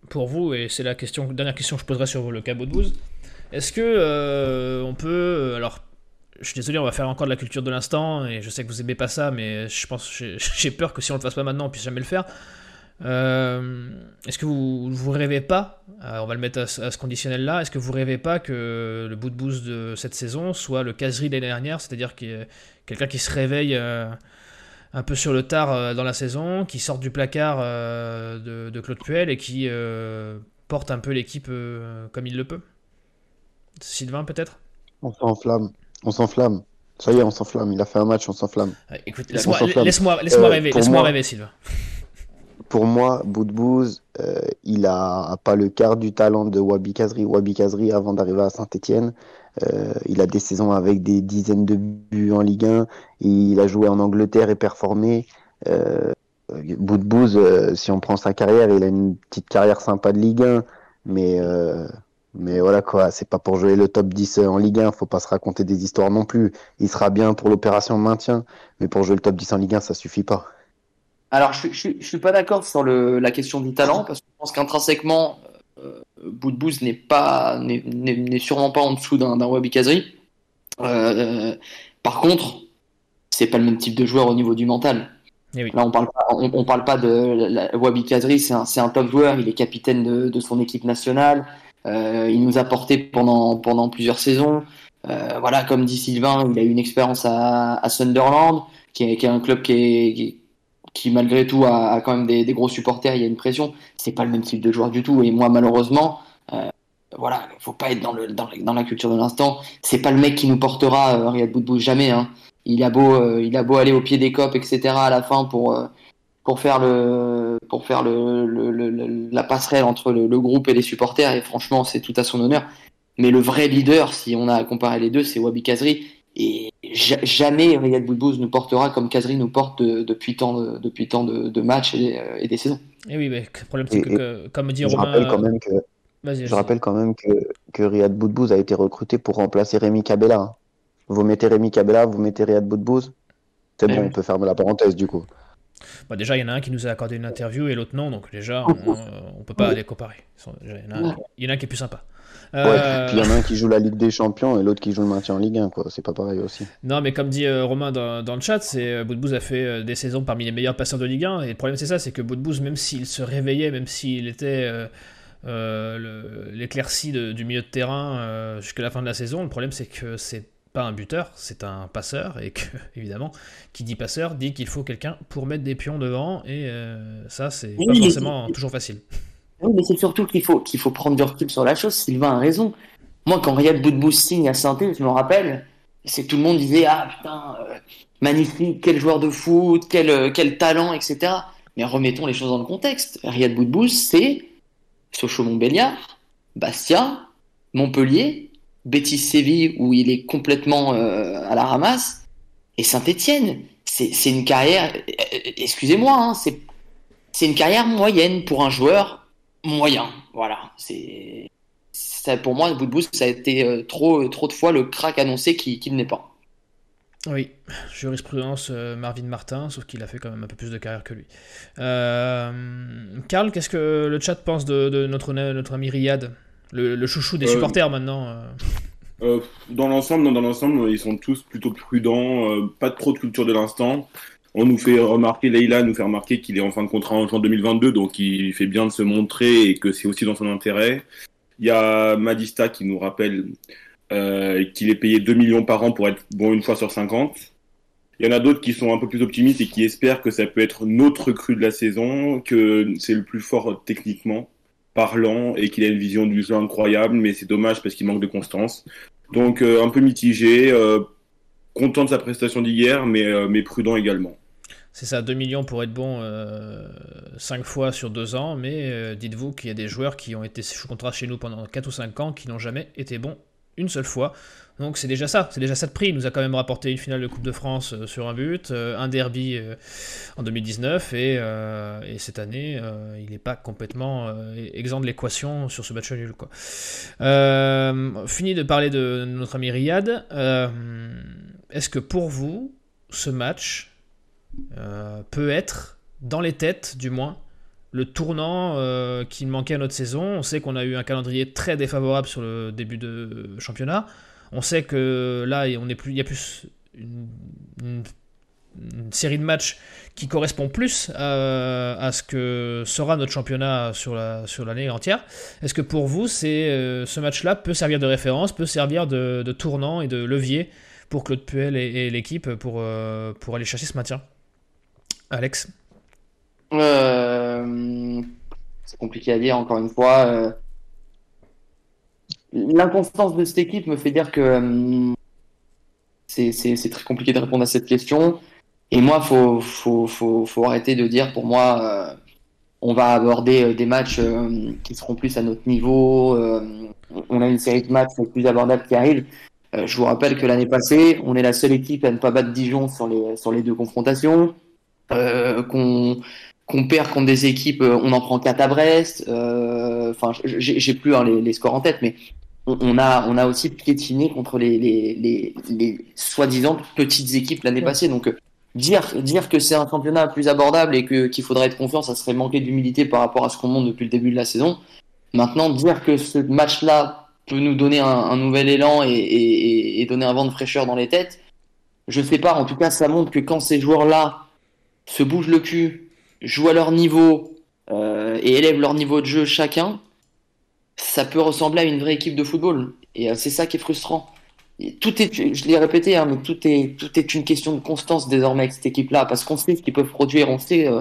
pour vous, et c'est la question, dernière question que je poserai sur le cabot de Bouze, est-ce que euh, on peut, alors, je suis désolé, on va faire encore de la culture de l'instant, et je sais que vous aimez pas ça, mais je pense, j'ai *laughs* j'ai peur que si on le fasse pas maintenant, on puisse jamais le faire. Euh, est-ce que vous vous rêvez pas, euh, on va le mettre à, ce- à ce conditionnel-là, est-ce que vous rêvez pas que le bout de boost de cette saison soit le caserie de l'année dernière, c'est-à-dire quelqu'un qui se réveille euh, un peu sur le tard dans la saison, qui sort du placard de, de Claude Puel et qui euh, porte un peu l'équipe euh, comme il le peut? Sylvain peut-être? On s'enflamme. On s'enflamme. Ça y est, on s'enflamme. Il a fait un match, on s'enflamme. Écoute, laisse-moi Euh, rêver, laisse-moi moi- rêver Sylvain. Pour moi, Boudbouz, euh, il a pas le quart du talent de Wabi Kazri. Wabi Kazri, avant d'arriver à Saint-Etienne, il a des saisons avec des dizaines de buts en Ligue 1. Il a joué en Angleterre et performé. Euh, Boudbouz, euh, si on prend sa carrière, il a une petite carrière sympa de Ligue 1. Mais, euh, mais voilà quoi, c'est pas pour jouer le top 10 en Ligue 1. Faut pas se raconter des histoires non plus. Il sera bien pour l'opération maintien. Mais pour jouer le top 10 en Ligue 1, ça suffit pas. Alors, je, je, je suis pas d'accord sur le, la question du talent, parce que je pense qu'intrinsèquement, euh, Boudbouz n'est pas, n'est- sûrement pas en dessous d'un Wabi Kazri. Euh, par contre, c'est pas le même type de joueur au niveau du mental. Eh oui. Là, on parle pas, on, on parle pas de la, la- Wabi Kazri, c'est un, top joueur, il est capitaine de, de son équipe nationale, euh, il nous a porté pendant, pendant plusieurs saisons. Euh, voilà, comme dit Sylvain, il a eu une expérience à, à Sunderland, qui est, qui est un club qui, est, qui, malgré tout a, quand même des, gros supporters, il y a une pression. C'est pas le même type de joueur du tout. Et moi, malheureusement, euh, voilà, faut pas être dans, le, dans, dans la culture de l'instant. C'est pas le mec qui nous portera euh, Riyad Boudbouz jamais. Hein. Il a beau, euh, il a beau aller au pied des copes, etc. à la fin pour euh, pour faire le pour faire le, le, le- la passerelle entre le, le groupe et les supporters. Et franchement, c'est tout à son honneur. Mais le vrai leader, si on a à comparer les deux, c'est Wabi Kazri. Et ja- jamais Riyad Boudbouz nous portera comme Kazri nous porte de- depuis tant de, depuis tant de, de matchs et, euh, et des saisons. Et oui, mais le problème c'est que, comme dit Je Romain, rappelle quand même que vas-y, Je rappelle quand même que, que Riyad Boudbouz a été recruté pour remplacer Rémi Cabella. hein. Vous mettez Rémi Cabella, vous mettez Riyad Boudbouz. C'est Eh bon, oui. on peut fermer la parenthèse du coup. Bah, déjà, il y en a un qui nous a accordé une interview et l'autre non, donc déjà, on, *laughs* euh, on peut pas les comparer. Ils sont- déjà, Il y, en a un, il y en a un qui est plus sympa. Ouais, Euh, Puis il y en a un qui joue la Ligue des Champions et l'autre qui joue le maintien en Ligue 1, quoi. C'est pas pareil aussi. Non, mais comme dit euh, Romain dans, dans le chat, c'est euh, Boudbouz a fait euh, des saisons parmi les meilleurs passeurs de Ligue 1. Et le problème, c'est ça c'est que Boudbouz, même s'il se réveillait, même s'il était euh, euh, l'éclaircie du milieu de terrain euh, jusqu'à la fin de la saison, le problème, c'est que c'est pas un buteur, c'est un passeur. Et que, *laughs* évidemment, qui dit passeur dit qu'il faut quelqu'un pour mettre des pions devant. Et euh, ça, c'est Oui, pas forcément toujours facile. Oui, mais c'est surtout qu'il faut, qu'il faut prendre du recul sur la chose. Sylvain a raison. Moi, quand Riyad Boudbouz signe à saint je me rappelle, c'est tout le monde disait Ah putain, euh, magnifique, quel joueur de foot, quel, euh, quel talent, etc. Mais remettons les choses dans le contexte. Riyad Boudbouz, c'est Sochaux-Montbéliard, Bastia, Montpellier, Betis Séville, où il est complètement euh, à la ramasse, et Saint-Étienne. C'est une carrière, excusez-moi, hein, c'est une carrière moyenne pour un joueur moyen. Voilà, c'est ça pour moi Boudbouz ça a été euh, trop trop de fois le crack annoncé qui qu'il n'est pas. Oui, jurisprudence euh, Marvin Martin, sauf qu'il a fait quand même un peu plus de carrière que lui. Euh, Karl, qu'est-ce que le chat pense de, de notre, notre ami Riyad le, le chouchou des Euh, supporters maintenant euh. Euh, dans l'ensemble, non, dans l'ensemble, ils sont tous plutôt prudents, euh, pas trop de culture de l'instant. On nous fait remarquer, Leïla nous fait remarquer qu'il est en fin de contrat en juin 2022, donc il fait bien de se montrer et que c'est aussi dans son intérêt. Il y a Madista qui nous rappelle euh, qu'il est payé 2 millions par an pour être bon une fois sur 50. Il y en a d'autres qui sont un peu plus optimistes et qui espèrent que ça peut être notre recrue de la saison, que c'est le plus fort techniquement parlant et qu'il a une vision du jeu incroyable, mais c'est dommage parce qu'il manque de constance. Donc euh, un peu mitigé, euh, content de sa prestation d'hier, mais prudent également. C'est ça, 2 millions pour être bon 5 fois sur 2 ans, mais dites-vous qu'il y a des joueurs qui ont été sous contrat chez nous pendant 4 ou 5 ans qui n'ont jamais été bons une seule fois. Donc c'est déjà ça, c'est déjà ça de prix. Il nous a quand même rapporté une finale de Coupe de France euh, sur un but, euh, un derby euh, en 2019 et, cette année il n'est pas complètement exempt de l'équation sur ce match nul. Fini de parler de notre ami Riyad. Est-ce que pour vous ce match peut être dans les têtes du moins le tournant qui manquait à notre saison On sait qu'on a eu un calendrier très défavorable sur le début de championnat. On sait que là, il y a plus une, série de matchs qui correspond plus à, ce que sera notre championnat sur l'année entière. Est-ce que pour vous, euh, ce match-là peut servir de référence, peut servir de, tournant et de levier pour Claude Puel et, l'équipe pour, euh, pour aller chercher ce maintien? Alex euh, C'est compliqué à dire, encore une fois L'inconstance de cette équipe me fait dire que euh, c'est très compliqué de répondre à cette question. Et moi, faut, faut, faut, arrêter de dire pour moi, euh, on va aborder euh, des matchs qui seront plus à notre niveau. on a une série de matchs plus abordables qui arrivent. je vous rappelle que l'année passée, on est la seule équipe à ne pas battre Dijon sur les, sur les deux confrontations. Qu'on qu'on perd contre des équipes, on en prend 4 à Brest. Enfin, j'ai plus hein, les, les, scores en tête, mais on, a, on a aussi piétiné contre les, les, les, soi-disant petites équipes l'année passée. Donc, euh, dire, dire que c'est un championnat plus abordable et que, qu'il faudrait être confiant, ça serait manquer d'humilité par rapport à ce qu'on montre depuis le début de la saison. Maintenant, dire que ce match-là peut nous donner un, nouvel élan et, et, donner un vent de fraîcheur dans les têtes, je sais pas. En tout cas, ça montre que quand ces joueurs-là se bougent le cul, jouent à leur niveau euh, et élèvent leur niveau de jeu chacun, ça peut ressembler à une vraie équipe de football. Et euh, c'est ça qui est frustrant. tout est, je l'ai répété, hein, mais tout est, tout est une question de constance désormais avec cette équipe-là, parce qu'on sait ce qu'ils peuvent produire, on sait, euh,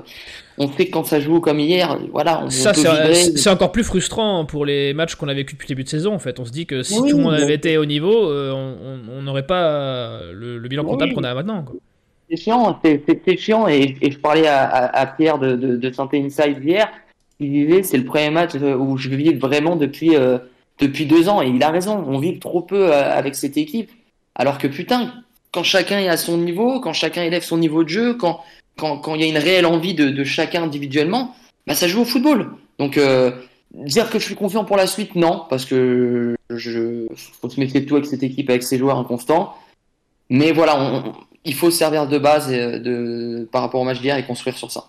on sait quand ça joue comme hier, voilà. On, ça, c'est encore plus frustrant pour les matchs qu'on a vécu depuis le début de saison. En fait, on se dit que si tout le monde avait été au niveau, euh, on n'aurait pas le, bilan comptable qu'on a maintenant. C'est chiant, c'est chiant, et, je parlais à, Pierre de, de, de Santé Inside hier c'est le premier match euh, où je vis vraiment depuis, euh, depuis deux ans. Et il a raison, on vit trop peu euh, avec cette équipe. Alors que putain, quand chacun est à son niveau, quand chacun élève son niveau de jeu, quand quand, quand il y a une réelle envie de, chacun individuellement, bah ça joue au football. Donc dire que je suis confiant pour la suite, non, parce que faut se méfier de tout avec cette équipe, avec ses joueurs inconstants. Mais voilà, il faut servir de base de, par rapport au match d'hier et construire sur ça.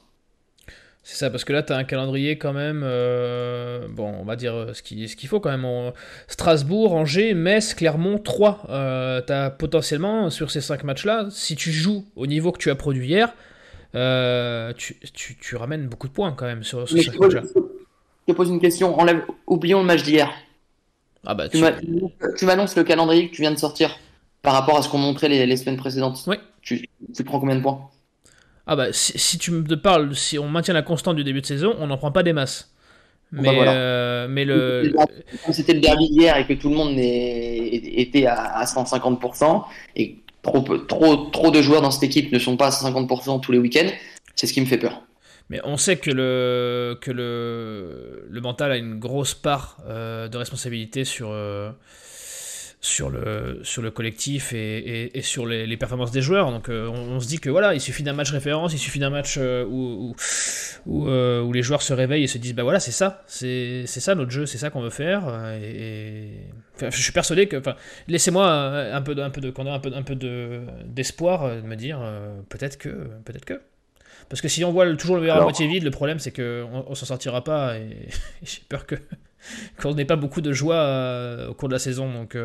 C'est ça, parce que là, tu as un calendrier quand même, euh, bon, on va dire ce qu'il ce qu'il faut quand même. Strasbourg, Angers, Metz, Clermont, 3. Euh, tu as potentiellement, sur ces 5 matchs-là, si tu joues au niveau que tu as produit hier, euh, tu, tu, tu, ramènes beaucoup de points quand même sur, sur ces matchs-là. Je te pose une question, enlève, oublions le match d'hier. Ah bah, tu, tu m'annonces le calendrier que tu viens de sortir par rapport à ce qu'on montrait les, les semaines précédentes. Oui. Tu, tu prends combien de points? Ah bah si, tu me parles, si on maintient la constante du début de saison, on n'en prend pas des masses. Bah mais, euh, mais le. C'était le derby hier et que tout le monde était à 150% et trop, trop, trop de joueurs dans cette équipe ne sont pas à 150% tous les week-ends, c'est ce qui me fait peur. Mais on sait que le, que le, le mental a une grosse part euh, de responsabilité sur, euh, sur le, sur le collectif et, et, sur les, les, performances des joueurs. Donc euh, on, se dit que voilà, il suffit d'un match référence, il suffit d'un match euh, où, où, euh, où, les joueurs se réveillent et se disent bah voilà, c'est ça, c'est ça notre jeu, c'est ça qu'on veut faire. Et, je suis persuadé que, laissez-moi un peu, un peu de, un peu, un peu d'espoir, de, me dire peut-être que, peut-être que. Parce que si on voit toujours le verre à moitié vide, le problème c'est qu'on on, s'en sortira pas et, *laughs* j'ai peur que *laughs* qu'on n'ait pas beaucoup de joie au cours de la saison. Donc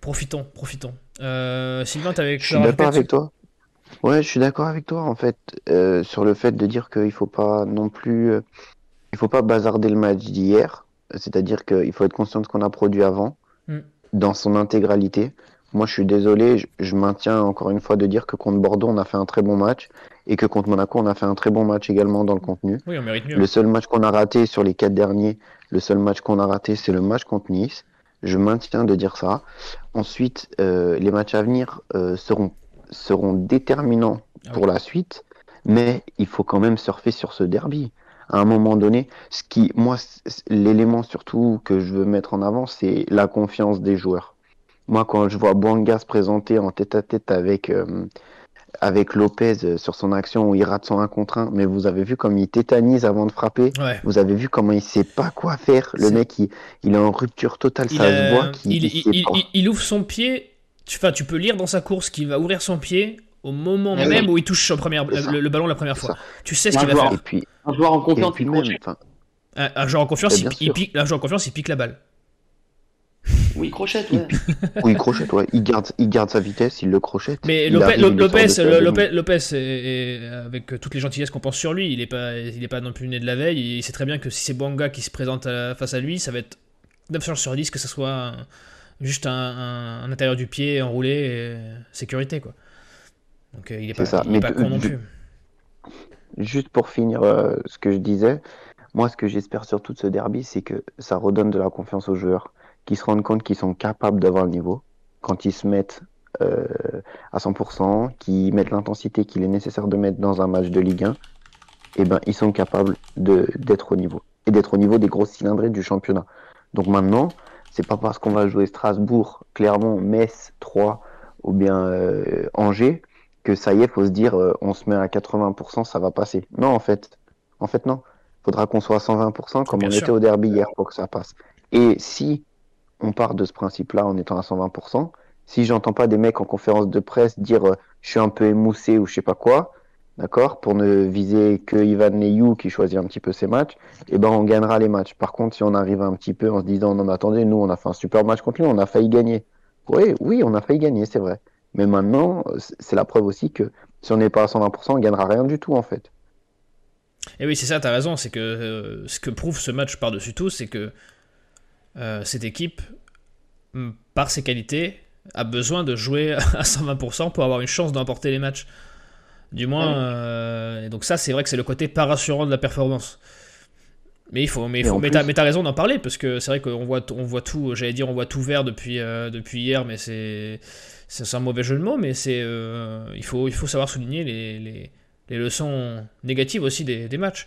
Profitons, profitons. Euh, Sylvain, avec Je suis d'accord avec toi. Ouais, je suis d'accord avec toi en fait euh, sur le fait de dire qu'il faut pas non plus, euh, il faut pas bazarder le match d'hier. C'est-à-dire qu'il faut être conscient de ce qu'on a produit avant, mm. dans son intégralité. Moi, je suis désolé, je, maintiens encore une fois de dire que contre Bordeaux, on a fait un très bon match et que contre Monaco, on a fait un très bon match également dans le contenu. Oui, on mérite mieux. Le seul match qu'on a raté sur les quatre derniers, le seul match qu'on a raté, c'est le match contre Nice. Je maintiens de dire ça. Ensuite, euh, les matchs à venir euh, seront, seront déterminants ah pour la suite. Mais il faut quand même surfer sur ce derby. À un moment donné, ce qui, moi, l'élément surtout que je veux mettre en avant, c'est la confiance des joueurs. Moi, quand je vois Bouanga se présenter en tête à tête avec, euh, avec Lopez euh, sur son action où il rate son 1 contre 1, mais vous avez vu comme il tétanise avant de frapper? Vous avez vu comment il sait pas quoi faire? Le mec, il, il, est en rupture totale, ça se voit. Il, il, il, ouvre son pied. Tu, tu peux lire dans sa course qu'il va ouvrir son pied au moment même où il touche première, le, ballon la première fois. Tu sais ce qu'il va faire. Et puis, un joueur en confiance, il un, joueur en confiance, il, pique, un joueur en confiance, il pique la balle. Oui, il crochette, ouais. *laughs* oui, il crochette, ouais. Il garde, il garde sa vitesse, il le crochette. Mais Lopez, Lopez, Lopez, avec toutes les gentillesses qu'on pense sur lui, il est pas, il est pas non plus né de la veille. Il sait très bien que si c'est Banga qui se présente face à lui, ça va être 9 chances sur 10 que ce soit juste un, intérieur du pied enroulé, et sécurité, quoi. Donc euh, il est pas, ça. pas con non plus. Juste pour finir euh, ce que je disais, moi ce que j'espère surtout de ce derby, c'est que ça redonne de la confiance aux joueurs qui se rendent compte qu'ils sont capables d'avoir le niveau quand ils se mettent euh, à 100%, qui mettent l'intensité qu'il est nécessaire de mettre dans un match de Ligue 1, et eh ben, ils sont capables d'être au niveau. Et d'être au niveau des grosses cylindrées du championnat. Donc maintenant, c'est pas parce qu'on va jouer Strasbourg, Clermont, Metz, 3 ou bien euh, Angers que ça y est, faut se dire euh, on se met à 80%, ça va passer. Non, en fait. En fait, non. Faudra qu'on soit à 120% comme on était au derby hier pour que ça passe. Et si on part de ce principe-là en étant à 120%. Si j'entends pas des mecs en conférence de presse dire euh, je suis un peu émoussé ou je sais pas quoi, d'accord, pour ne viser que Ivan Neyou qui choisit un petit peu ses matchs, eh ben on gagnera les matchs. Par contre, si on arrive un petit peu en se disant non mais attendez, nous on a fait un super match contre lui, on a failli gagner. Oui, oui, on a failli gagner, c'est vrai. Mais maintenant, c'est la preuve aussi que si on n'est pas à 120%, on gagnera rien du tout en fait. Et oui, c'est ça, tu as raison, c'est que euh, ce que prouve ce match par-dessus tout, c'est que euh, cette équipe, par ses qualités, a besoin de jouer *laughs* à 120% pour avoir une chance d'emporter les matchs. Du moins, euh, et donc ça, c'est vrai que c'est le côté pas rassurant de la performance. Mais il faut, mais, faut, mais t'as, raison d'en parler parce que c'est vrai qu'on voit, on voit tout. J'allais dire, on voit tout vert depuis, euh, depuis hier, mais c'est, c'est un mauvais jeu de mots. Mais c'est, il faut, il faut savoir souligner les, les, les leçons négatives aussi des, des matchs.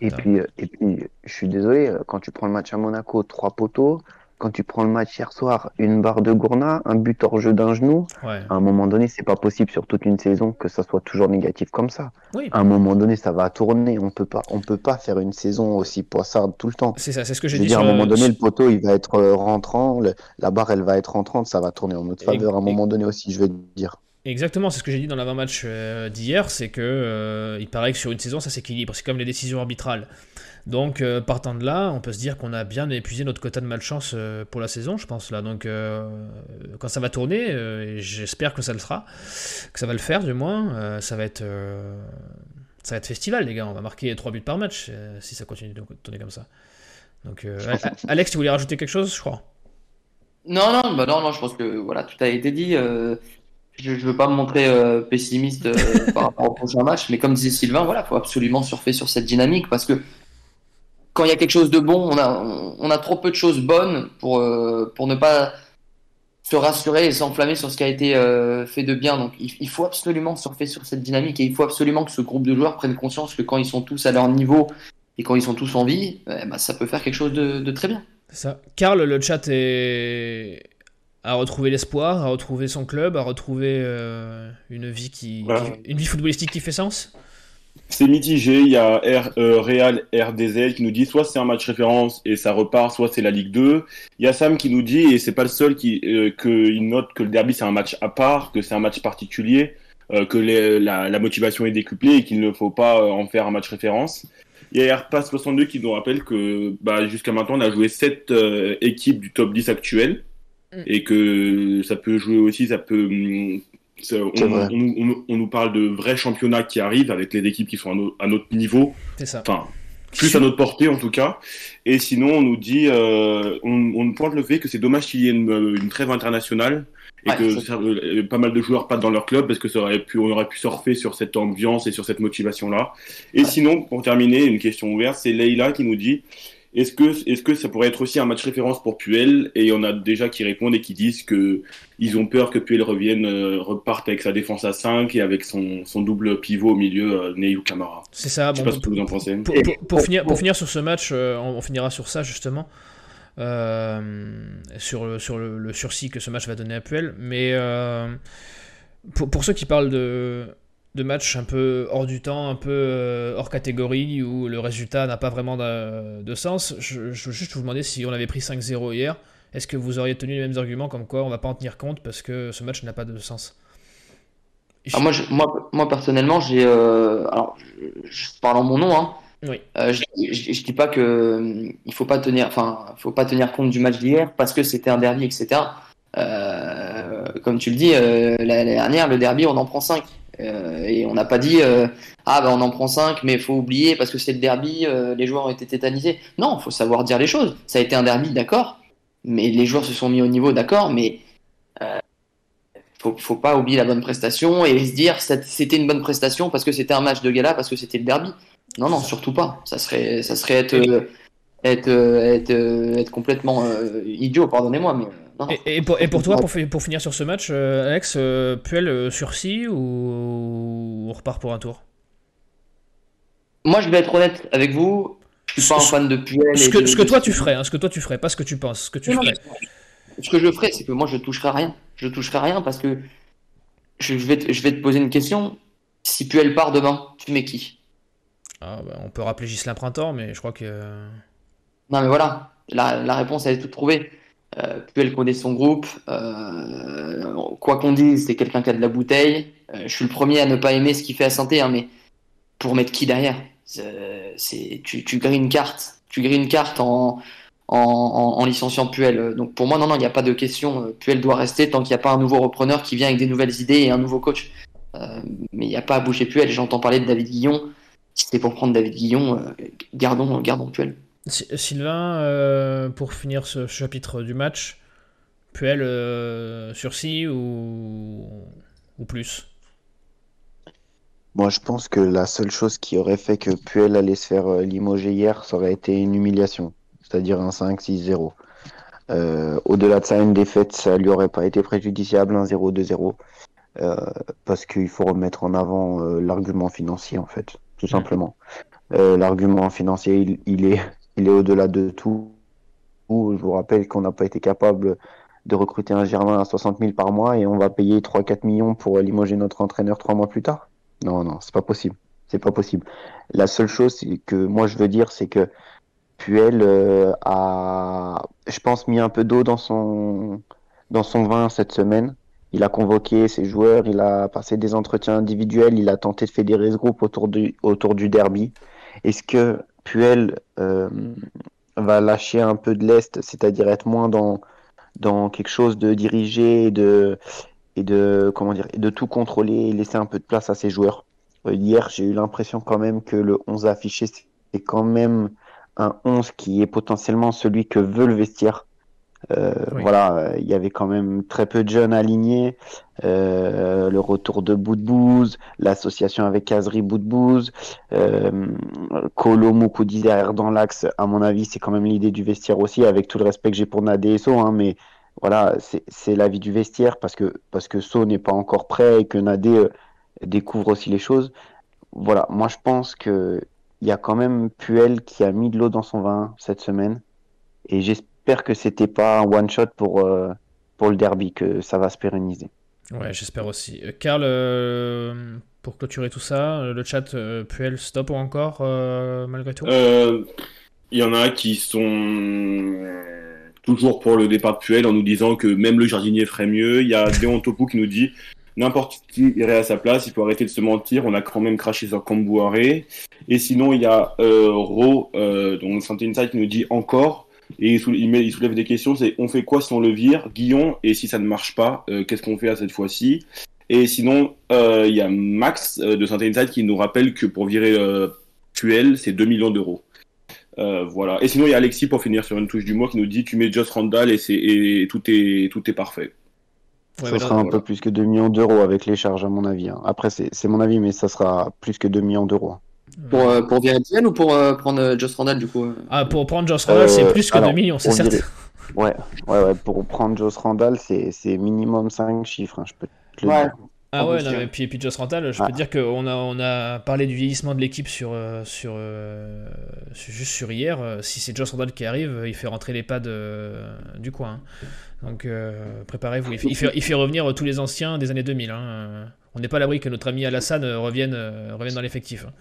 Et, puis, euh, et puis, je suis désolé, euh, quand tu prends le match à Monaco, trois poteaux, quand tu prends le match hier soir, une barre de Gourna, un but hors jeu d'un genou, à un moment donné, c'est pas possible sur toute une saison que ça soit toujours négatif comme ça. À un moment donné, ça va tourner. On peut pas, on peut pas faire une saison aussi poissarde tout le temps. C'est ça, c'est ce que j'ai dit. Dire, à un moment donné, le poteau, il va être euh, rentrant, la barre, elle va être rentrante, ça va tourner en notre faveur. À un moment donné aussi, je vais dire. Exactement, c'est ce que j'ai dit dans l'avant-match euh, d'hier, c'est que euh, il paraît que sur une saison ça s'équilibre, c'est comme les décisions arbitrales. Donc euh, partant de là, on peut se dire qu'on a bien épuisé notre quota de malchance pour la saison, je pense là. Donc quand ça va tourner, j'espère que ça le sera, que ça va le faire du moins, ça va être ça va être festival les gars, on va marquer 3 buts par match si ça continue de tourner comme ça. Donc Alex, tu voulais rajouter quelque chose, je crois? Non, non, bah non, non, je pense que voilà, tout a été dit je ne veux pas me montrer euh, pessimiste euh, *laughs* par rapport au prochain match, mais comme disait Sylvain, voilà, faut absolument surfer sur cette dynamique parce que quand il y a quelque chose de bon, on a, on a trop peu de choses bonnes pour, euh, pour ne pas se rassurer et s'enflammer sur ce qui a été fait de bien. Donc il, faut absolument surfer sur cette dynamique et il faut absolument que ce groupe de joueurs prenne conscience que quand ils sont tous à leur niveau et quand ils sont tous en vie, eh ben, ça peut faire quelque chose de, de très bien. Ça. Karl, le chat est à retrouver l'espoir, à retrouver son club, à retrouver euh, une vie qui, une vie footballistique qui fait sens C'est mitigé. Il y a R, euh, Real RDZ qui nous dit soit c'est un match référence et ça repart, soit c'est la Ligue 2. Il y a Sam qui nous dit et c'est pas le seul qui euh, il note que le derby c'est un match à part, que c'est un match particulier, que la, la, motivation est décuplée et qu'il ne faut pas en faire un match référence. Il y a RPAS 62 qui nous rappelle que bah, jusqu'à maintenant on a joué 7 équipes du top 10 actuel. Mm. et que ça peut jouer aussi, ça peut. Mm, on, nous parle de vrais championnats qui arrivent avec les équipes qui sont à, notre niveau. C'est ça. Enfin, plus à notre portée en tout cas. Et sinon, on nous dit, euh, on, pointe le fait que c'est dommage qu'il y ait une, trêve internationale et que euh, pas mal de joueurs pas dans leur club parce que ça aurait pu, on aurait pu surfer sur cette ambiance et sur cette motivation là. Et sinon, pour terminer, une question ouverte, c'est Leila qui nous dit Est-ce que, est-ce que ça pourrait être aussi un match référence pour Puel? Et il y en a déjà qui répondent et qui disent que ils ont peur que Puel revienne, euh, reparte avec sa défense à 5 et avec son, son double pivot au milieu, euh, Ney ou Camara. C'est ça. Je sais bon, pas ce que vous en pensez. Pour, pour- pour finir, pour finir sur ce match, euh, on, on finira sur ça justement, euh, sur, le, sur le, le sursis que ce match va donner à Puel. Mais euh, pour, pour ceux qui parlent de, de matchs un peu hors du temps, un peu euh, hors catégorie, où le résultat n'a pas vraiment de, de sens, je, je veux juste vous demander si on avait pris 5-0 hier, est-ce que vous auriez tenu les mêmes arguments comme quoi on va pas en tenir compte parce que ce match n'a pas de sens? Ah, moi, je- moi, moi, personnellement, j'ai. euh, alors, je, parle en mon nom, hein. Oui. Euh, je, je, je dis pas que il faut pas tenir, enfin, faut pas tenir compte du match d'hier parce que c'était un derby, etc. Euh, comme tu le dis, euh, l'année dernière, le derby, on en prend 5 et on n'a pas dit euh, ah ben on en prend 5 mais faut oublier parce que c'est le derby, euh, les joueurs ont été tétanisés. Non, faut savoir dire les choses. Ça a été un derby, d'accord, mais les joueurs se sont mis au niveau, d'accord, mais euh, faut, faut pas oublier la bonne prestation et se dire c'était une bonne prestation parce que c'était un match de gala, parce que c'était le derby. Non, non, surtout pas. Ça serait, ça serait être, euh, être, euh, être, euh, être complètement euh, idiot, pardonnez-moi, mais euh, non. Et, et pour, et pour toi, pour, fi- pour finir sur ce match, euh, Alex, euh, Puel euh, sursis ou on repart pour un tour? Moi, je vais être honnête avec vous. Je suis pas un fan de Puel. ce que, de- ce que de- toi tu ferais, hein, ce que toi tu ferais, pas ce que tu penses, ce que tu Non, non, ferais. Ce que je ferais, c'est que moi, je toucherai à rien. Je toucherai à rien parce que je je vais te, je vais te poser une question. Si Puel part demain, tu mets qui? Ah, bah, on peut rappeler Gislain Printemps, mais je crois que. Non, mais voilà, la, la réponse, elle est toute trouvée. Euh, Puel connaît son groupe. euh, quoi qu'on dise, c'est quelqu'un qui a de la bouteille. Euh, je suis le premier à ne pas aimer ce qu'il fait à Santé, hein, mais pour mettre qui derrière? C'est, tu, tu grilles une carte. Tu grilles une carte en, en, en, en licenciant Puel. Donc pour moi, non, non, il n'y a pas de question. Puel doit rester tant qu'il n'y a pas un nouveau repreneur qui vient avec des nouvelles idées et un nouveau coach. Mais il n'y a pas à bouger Puel. J'entends parler de David Guillon. Si c'était pour prendre David Guillon, gardons, gardons Puel. Sylvain, euh, pour finir ce chapitre du match, Puel euh, sursis ou, ou plus? Moi, je pense que la seule chose qui aurait fait que Puel allait se faire euh, limoger hier, ça aurait été une humiliation, c'est-à-dire un 5-6-0. Euh, au-delà de ça, une défaite, ça lui aurait pas été préjudiciable, un 0 2-0, euh, parce qu'il faut remettre en avant l'argument financier, en fait, tout simplement. Euh, l'argument financier, il, il est, il est au-delà de tout. Je vous rappelle qu'on n'a pas été capable de recruter un Germain à 60 000 par mois et on va payer 3-4 millions pour limoger notre entraîneur trois mois plus tard. Non, non, c'est pas possible. C'est pas possible. La seule chose que moi je veux dire, c'est que Puel euh, a, je pense, mis un peu d'eau dans son dans son vin cette semaine. Il a convoqué ses joueurs, il a passé des entretiens individuels, il a tenté de fédérer ce groupe autour du autour du derby. Est-ce que Puel euh, va lâcher un peu de l'est, c'est-à-dire être moins dans dans quelque chose de dirigé et de et de comment dire de tout contrôler et laisser un peu de place à ses joueurs. Euh, hier, j'ai eu l'impression quand même que le 11 affiché c'est quand même un 11 qui est potentiellement celui que veut le vestiaire. Euh, Oui. Voilà, euh, il y avait quand même très peu de jeunes alignés. Euh, le retour de Boudbouz, l'association avec Kazri Boudbouz, euh, Moukoudi derrière dans l'axe. À mon avis, c'est quand même l'idée du vestiaire aussi, avec tout le respect que j'ai pour Nadé et So, hein, mais voilà, c'est c'est l'avis du vestiaire parce que parce que So n'est pas encore prêt et que Nadé découvre aussi les choses. Voilà, moi je pense que il y a quand même Puel qui a mis de l'eau dans son vin cette semaine et j'espère que c'était pas un one shot pour euh, pour le derby que ça va se pérenniser. Ouais, j'espère aussi. Euh, Karl, euh, pour clôturer tout ça, le chat euh, Puel stop ou encore, euh, malgré tout? Euh, Il y en a qui sont toujours pour le départ de Puel en nous disant que même le jardinier ferait mieux. Il y a Déon Topu qui nous dit n'importe qui irait à sa place, il faut arrêter de se mentir, on a quand même craché sur Cambouaré. Et sinon, il y a euh, Ro, euh, donc Santé Inside qui nous dit encore, et il, sou- il met- il soulève des questions, c'est on fait quoi si on le vire Guillon, et si ça ne marche pas, euh, qu'est-ce qu'on fait à cette fois-ci? Et sinon, euh, il y a Max euh, de Santé Inside qui nous rappelle que pour virer euh, Puel, c'est 2 millions d'euros. Euh, voilà. Et sinon, il y a Alexis pour finir sur une touche d'humour qui nous dit tu mets Joss Randall et, c'est, et tout, est, tout est parfait. Ouais, ça sera un voilà. peu plus que 2 millions d'euros avec les charges à mon avis. hein. Après c'est c'est mon avis mais ça sera plus que 2 millions d'euros. Pour, euh, pour virer ou pour euh, prendre Josh Randall du coup Ah, pour prendre Josh Randall, c'est plus que 2 millions, c'est certain. Ouais, ouais, ouais, pour prendre Josh Randall, c'est minimum 5 chiffres, hein, je peux te le dire. Ah ouais, non, et puis, puis Josh Randall, je peux te dire qu'on a, on a parlé du vieillissement de l'équipe sur, sur, juste sur hier. Si c'est Josh Randall qui arrive, il fait rentrer les pads du coin. Hein. Donc préparez-vous. Il fait, il, fait, revenir tous les anciens des années 2000. Hein on n'est pas à l'abri que notre ami Alassane revienne, euh, revienne dans l'effectif. Hein.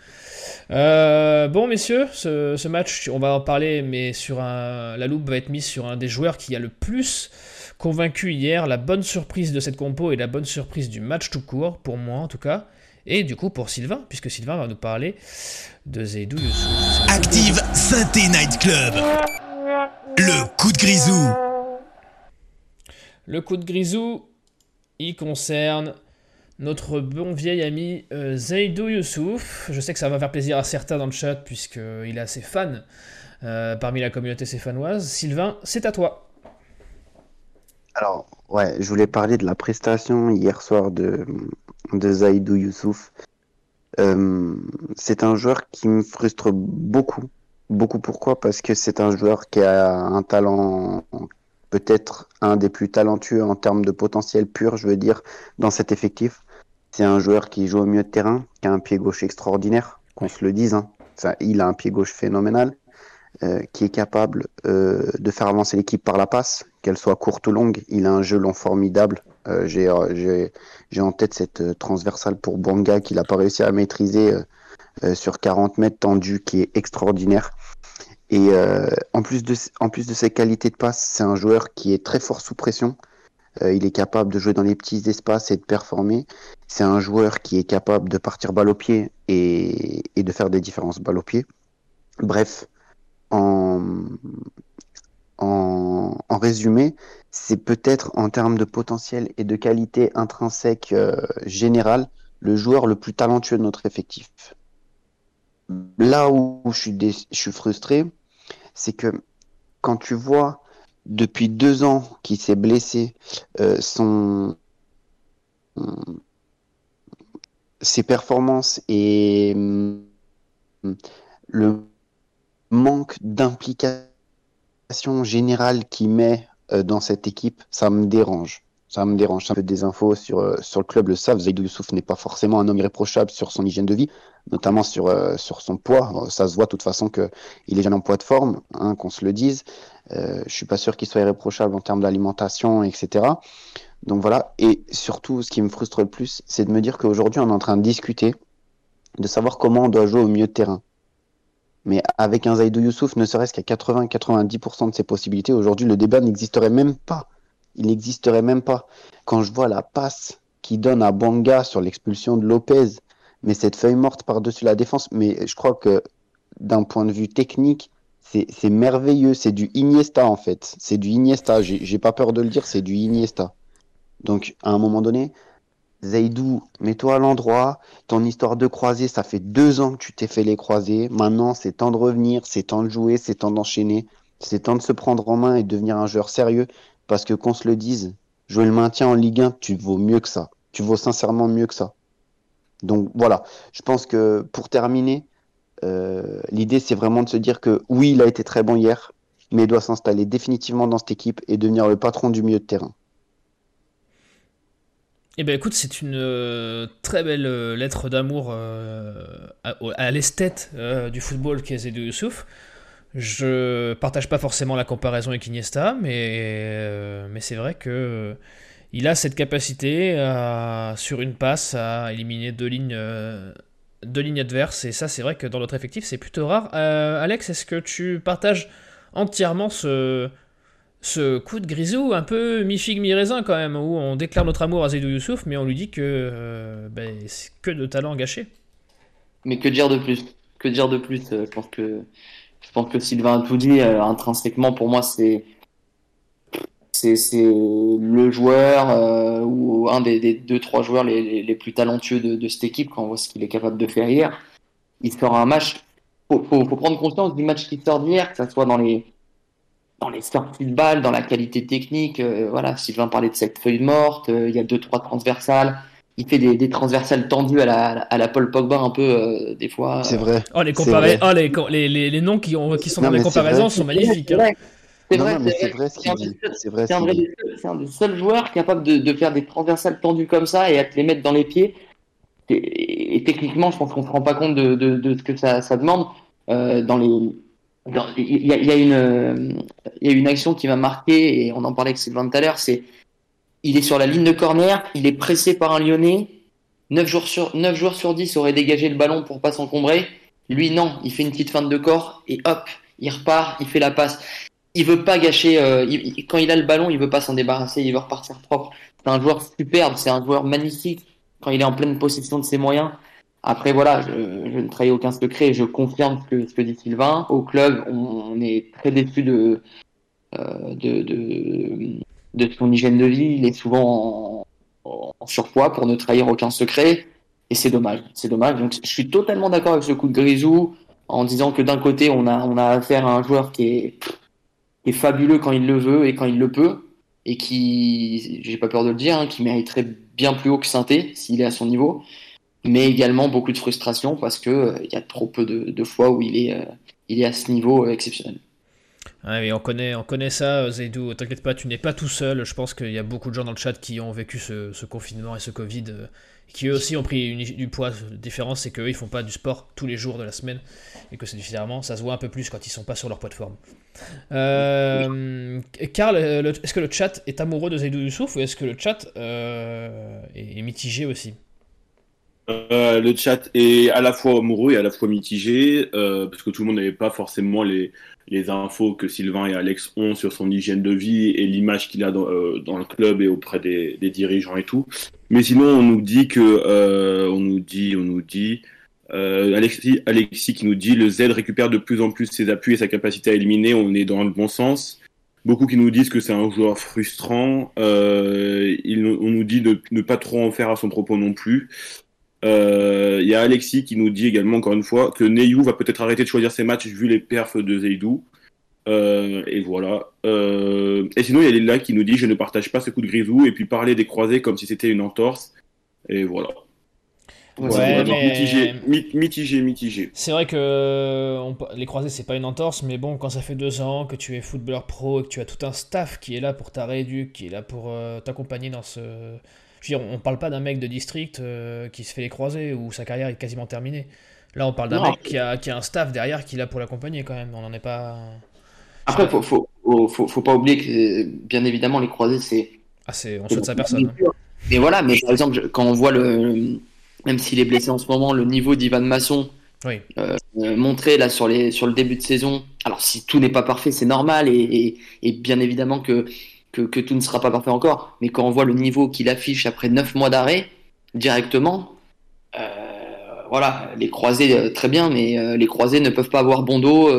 Euh, bon, messieurs, ce, match, on va en parler, mais sur un, la loupe va être mise sur un des joueurs qui a le plus convaincu hier, la bonne surprise de cette compo et la bonne surprise du match tout court, pour moi en tout cas. Et du coup pour Sylvain, puisque Sylvain va nous parler de Zeidou Active Synthé Night Club. Le coup de grisou. Le coup de grisou, il concerne notre bon vieil ami euh, Zaidou Youssouf. Je sais que ça va faire plaisir à certains dans le chat, puisqu'il a assez fan euh, parmi la communauté séfanoise. Sylvain, c'est à toi. Alors, ouais, je voulais parler de la prestation hier soir de, Zaidou Youssouf. Euh, c'est un joueur qui me frustre beaucoup. Beaucoup pourquoi? Parce que c'est un joueur qui a un talent peut-être un des plus talentueux en termes de potentiel pur, je veux dire, dans cet effectif. C'est un joueur qui joue au milieu de terrain, qui a un pied gauche extraordinaire, qu'on se le dise. Hein. il a un pied gauche phénoménal, euh, qui est capable euh, de faire avancer l'équipe par la passe, qu'elle soit courte ou longue. Il a un jeu long formidable. Euh, j'ai en tête cette transversale pour Bonga qu'il n'a pas réussi à maîtriser sur 40 mètres tendu, qui est extraordinaire. Et en plus de ses qualités de passe, c'est un joueur qui est très fort sous pression. Euh, il est capable de jouer dans les petits espaces et de performer. C'est un joueur qui est capable de partir balle au pied et, de faire des différences balle au pied. Bref, en, en, résumé, c'est peut-être en termes de potentiel et de qualité intrinsèque euh, générale le joueur le plus talentueux de notre effectif. Là où je suis, je suis frustré, c'est que quand tu vois depuis deux ans qu'il s'est blessé, euh, son, ses performances et mm, le manque d'implication générale qu'il met euh, dans cette équipe, ça me dérange. Ça me dérange. Un peu des infos sur, euh, sur le club le savent. Zaidou Youssouf n'est pas forcément un homme irréprochable sur son hygiène de vie, notamment sur, sur son poids. Ça se voit de toute façon qu'il est jeune en poids de forme, hein, qu'on se le dise. Euh, je suis pas sûr qu'il soit irréprochable en termes d'alimentation, etc. Donc voilà. Et surtout, ce qui me frustre le plus, c'est de me dire qu'aujourd'hui, on est en train de discuter de savoir comment on doit jouer au milieu de terrain. Mais avec un Zaidou Youssouf, ne serait-ce qu'à 80-90% de ses possibilités, aujourd'hui, le débat n'existerait même pas. Il n'existerait même pas. Quand je vois la passe qui donne à Banga sur l'expulsion de Lopez, mais cette feuille morte par-dessus la défense, mais je crois que d'un point de vue technique, c'est merveilleux. C'est du Iniesta, en fait. C'est du Iniesta. J'ai pas peur de le dire, c'est du Iniesta. Donc, à un moment donné, Zaidou, mets-toi à l'endroit. Ton histoire de croisée, ça fait deux ans que tu t'es fait les croisés. Maintenant, c'est temps de revenir, c'est temps de jouer, c'est temps d'enchaîner. C'est temps de se prendre en main et de devenir un joueur sérieux. Parce que qu'on se le dise, jouer le maintien en Ligue 1, tu vaux mieux que ça. Tu vaux sincèrement mieux que ça. Donc voilà, je pense que pour terminer, l'idée, c'est vraiment de se dire que oui, il a été très bon hier, mais il doit s'installer définitivement dans cette équipe et devenir le patron du milieu de terrain. Eh bien écoute, c'est une euh, très belle euh, lettre d'amour à, l'esthète du football qu'est Zedou Youssouf. Je partage pas forcément la comparaison avec Iniesta, mais, mais c'est vrai que il a cette capacité sur une passe à éliminer deux lignes de lignes adverses, et ça c'est vrai que dans notre effectif c'est plutôt rare. Euh, Alex, est-ce que tu partages entièrement ce, ce coup de grisou un peu mi-figue mi-raisin quand même, où on déclare notre amour à Zaidou Youssouf, mais on lui dit que euh, ben, c'est que de talent gâché? Mais que dire de plus? Que dire de plus? Euh, Je pense que je pense que Sylvain a tout dit. intrinsèquement, pour moi, c'est c'est le joueur euh, ou un des, deux trois joueurs les, les, plus talentueux de, de, cette équipe quand on voit ce qu'il est capable de faire hier. Il sort un match. Faut, faut, faut prendre conscience du match qui sort d'hier, que ça soit dans les dans les sorties de balles, dans la qualité technique. Euh, voilà, Sylvain parlait de cette feuille morte. Euh, il y a deux trois transversales. il fait des, des transversales tendues à la, à la Paul Pogba un peu euh, des fois. C'est vrai. Oh, les, oh, les, les, les, les noms qui, ont, qui sont Non, dans les comparaisons sont magnifiques. C'est vrai, c'est vrai, c'est ce un qu'il des dit. seuls- C'est vrai c'est un, des- joueurs capables de, de faire des transversales tendues comme ça et à te les mettre dans les pieds. Et, et techniquement, je pense qu'on se rend pas compte de, de, de ce que ça, ça demande. Euh, dans les, dans- il y a, il y a une, euh, il y a une action qui m'a marqué et on en parlait avec Sylvain tout à l'heure. C'est, il est sur la ligne de corner, il est pressé par un Lyonnais. 9 jours sur 9 joueurs sur 10 auraient dégagé le ballon pour pas s'encombrer. Lui, non, il fait une petite feinte de corps et hop, il repart, il fait la passe. Il veut pas gâcher. euh, quand il a le ballon, il veut pas s'en débarrasser. Il veut repartir propre. C'est un joueur superbe. C'est un joueur magnifique quand il est en pleine possession de ses moyens. Après, voilà, je, ne trahis aucun secret. Je confirme ce que, dit Sylvain. Au club, on, est très déçu de, euh, de, de, de son hygiène de vie. Il est souvent en, surpoids pour ne trahir aucun secret. Et c'est dommage. C'est dommage. Donc, je suis totalement d'accord avec ce coup de Grisou en disant que d'un côté, on a, on a affaire à un joueur qui est, est fabuleux quand il le veut et quand il le peut. Et qui, j'ai pas peur de le dire, hein, qui mériterait bien plus haut que Sainté s'il est à son niveau mais également beaucoup de frustration parce que euh, il y a trop peu de, fois où il est, euh, il est à ce niveau euh, exceptionnel. On connaît, on connaît ça, euh, Zaidou. T'inquiète pas, tu n'es pas tout seul. Je pense qu'il y a beaucoup de gens dans le chat qui ont vécu ce, confinement et ce Covid, euh, qui eux aussi ont pris du poids. La différence, c'est qu'eux, ils font pas du sport tous les jours de la semaine et que c'est différemment, ça se voit un peu plus quand ils sont pas sur leur poids de forme. Euh, Karl, euh, est-ce que le chat est amoureux de Zaidou Youssouf ou est-ce que le chat est mitigé aussi? Euh, le chat est à la fois amoureux et à la fois mitigé, euh, parce que tout le monde n'avait pas forcément les, les infos que Sylvain et Alex ont sur son hygiène de vie et l'image qu'il a dans, euh, dans le club et auprès des, des dirigeants et tout. Mais sinon, on nous dit que, euh, on nous dit, on nous dit, euh, Alexis, Alexis qui nous dit le Z récupère de plus en plus ses appuis et sa capacité à éliminer. On est dans le bon sens. Beaucoup qui nous disent que c'est un joueur frustrant. Euh, il, on nous dit de ne pas trop en faire à son propos non plus. Euh, Il y a Alexis qui nous dit également, encore une fois, que Neyou va peut-être arrêter de choisir ses matchs vu les perfs de Zeidou. Euh, et voilà. Euh, et sinon, il y a Lila qui nous dit Je ne partage pas ce coup de grisou. Et puis parler des croisés comme si c'était une entorse. Et voilà. Ouais, mais- mitigé, mi- mitigé, mitigé. C'est vrai que on- les croisés, c'est pas une entorse, mais bon, quand ça fait deux ans que tu es footballeur pro et que tu as tout un staff qui est là pour ta rééduque, qui est là pour euh, t'accompagner dans ce. Je veux dire, on parle pas d'un mec de district euh, qui se fait les croisés où sa carrière est quasiment terminée. Là, on parle d'un mec qui a, qui a un staff derrière qui est là pour l'accompagner quand même. On n'en est pas. Après, faut, faut, faut, faut, faut pas oublier que, euh, bien évidemment, les croisés, c'est. Ah, c'est, on souhaite sa personne. hein. Mais voilà, mais par exemple, quand on voit le. Même s'il est blessé en ce moment, le niveau d'Ivan Masson Oui. euh, montré là sur, les, sur le début de saison. Alors, si tout n'est pas parfait, c'est normal et, et, et bien évidemment que, que, tout ne sera pas parfait encore. Mais quand on voit le niveau qu'il affiche après 9 mois d'arrêt, directement, euh, voilà, les croisés, euh, très bien, mais euh, les croisés ne peuvent pas avoir bon dos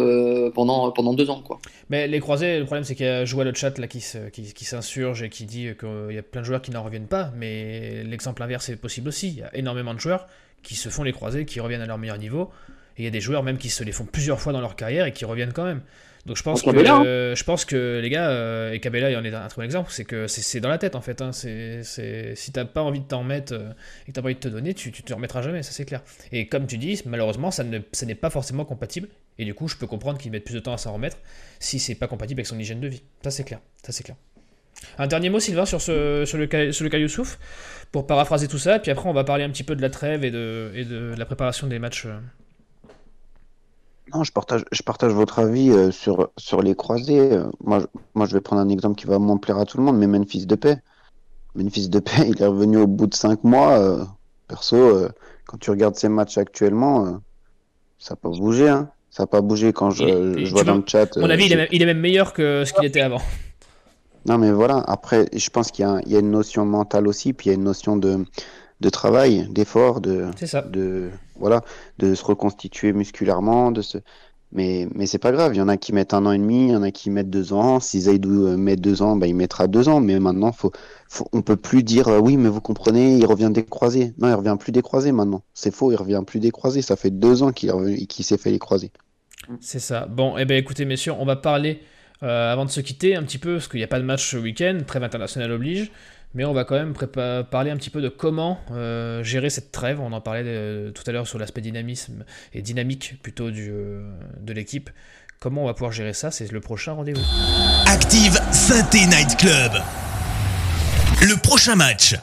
pendant, pendant deux ans. Quoi. Mais les croisés, le problème c'est qu'il y a Joël le chat là qui, qui, qui s'insurge et qui dit qu'il y a plein de joueurs qui n'en reviennent pas, mais l'exemple inverse est possible aussi. Il y a énormément de joueurs qui se font les croisés, qui reviennent à leur meilleur niveau, et il y a des joueurs même qui se les font plusieurs fois dans leur carrière et qui reviennent quand même. Donc je pense que, Cabella, hein. euh, je pense que les gars, euh, et Cabella il en est un très bon exemple, c'est que c'est, dans la tête en fait. Hein. C'est, si t'as pas envie de t'en mettre euh, et que t'as pas envie de te donner, tu, tu te remettras jamais, ça c'est clair. Et comme tu dis, malheureusement, ça, ne, ça n'est pas forcément compatible. Et du coup, je peux comprendre qu'il mette plus de temps à s'en remettre si c'est pas compatible avec son hygiène de vie. Ça c'est clair, ça c'est clair. Un dernier mot, Sylvain, sur, ce, sur le, cas- sur le cas Youssouf, pour paraphraser tout ça, puis après on va parler un petit peu de la trêve et de, et de la préparation des matchs. Non, je partage, je partage votre avis euh, sur, sur les croisés. Euh, moi, je, moi, je vais prendre un exemple qui va moins plaire à tout le monde, mais Memphis Depay. Memphis Depay, *laughs* il est revenu au bout de cinq mois. euh, perso, quand tu regardes ses matchs actuellement, ça n'a pas bougé. Hein. Ça n'a pas bougé quand je, est- je vois dans le chat. Mon avis, il est, même, il est même meilleur que ce qu'il était avant. Non, mais voilà, après, je pense qu'il y y a une notion mentale aussi, puis il y a une notion de, de travail, d'effort, de, de, voilà, de se reconstituer musculairement, de se... Mais, mais c'est pas grave, il y en a qui mettent un an et demi, il y en a qui mettent deux ans. Si Zaidou euh, met deux ans, bah, il mettra deux ans. Mais maintenant, faut, faut, on peut plus dire euh, oui, mais vous comprenez, il revient des croisés. Non, il revient plus des croisés maintenant. C'est faux, il revient plus des croisés. Ça fait deux ans qu'il qu'il s'est fait les croisés. C'est ça. Bon, eh ben écoutez, messieurs, on va parler, euh, avant de se quitter, un petit peu, parce qu'il n'y a pas de match ce week-end, trêve internationale oblige. Mais on va quand même parler un petit peu de comment euh, gérer cette trêve. On en parlait euh, tout à l'heure sur l'aspect dynamisme et dynamique plutôt du, de l'équipe. Comment on va pouvoir gérer ça? C'est le prochain rendez-vous. Active Synthé Night Club. Le prochain match.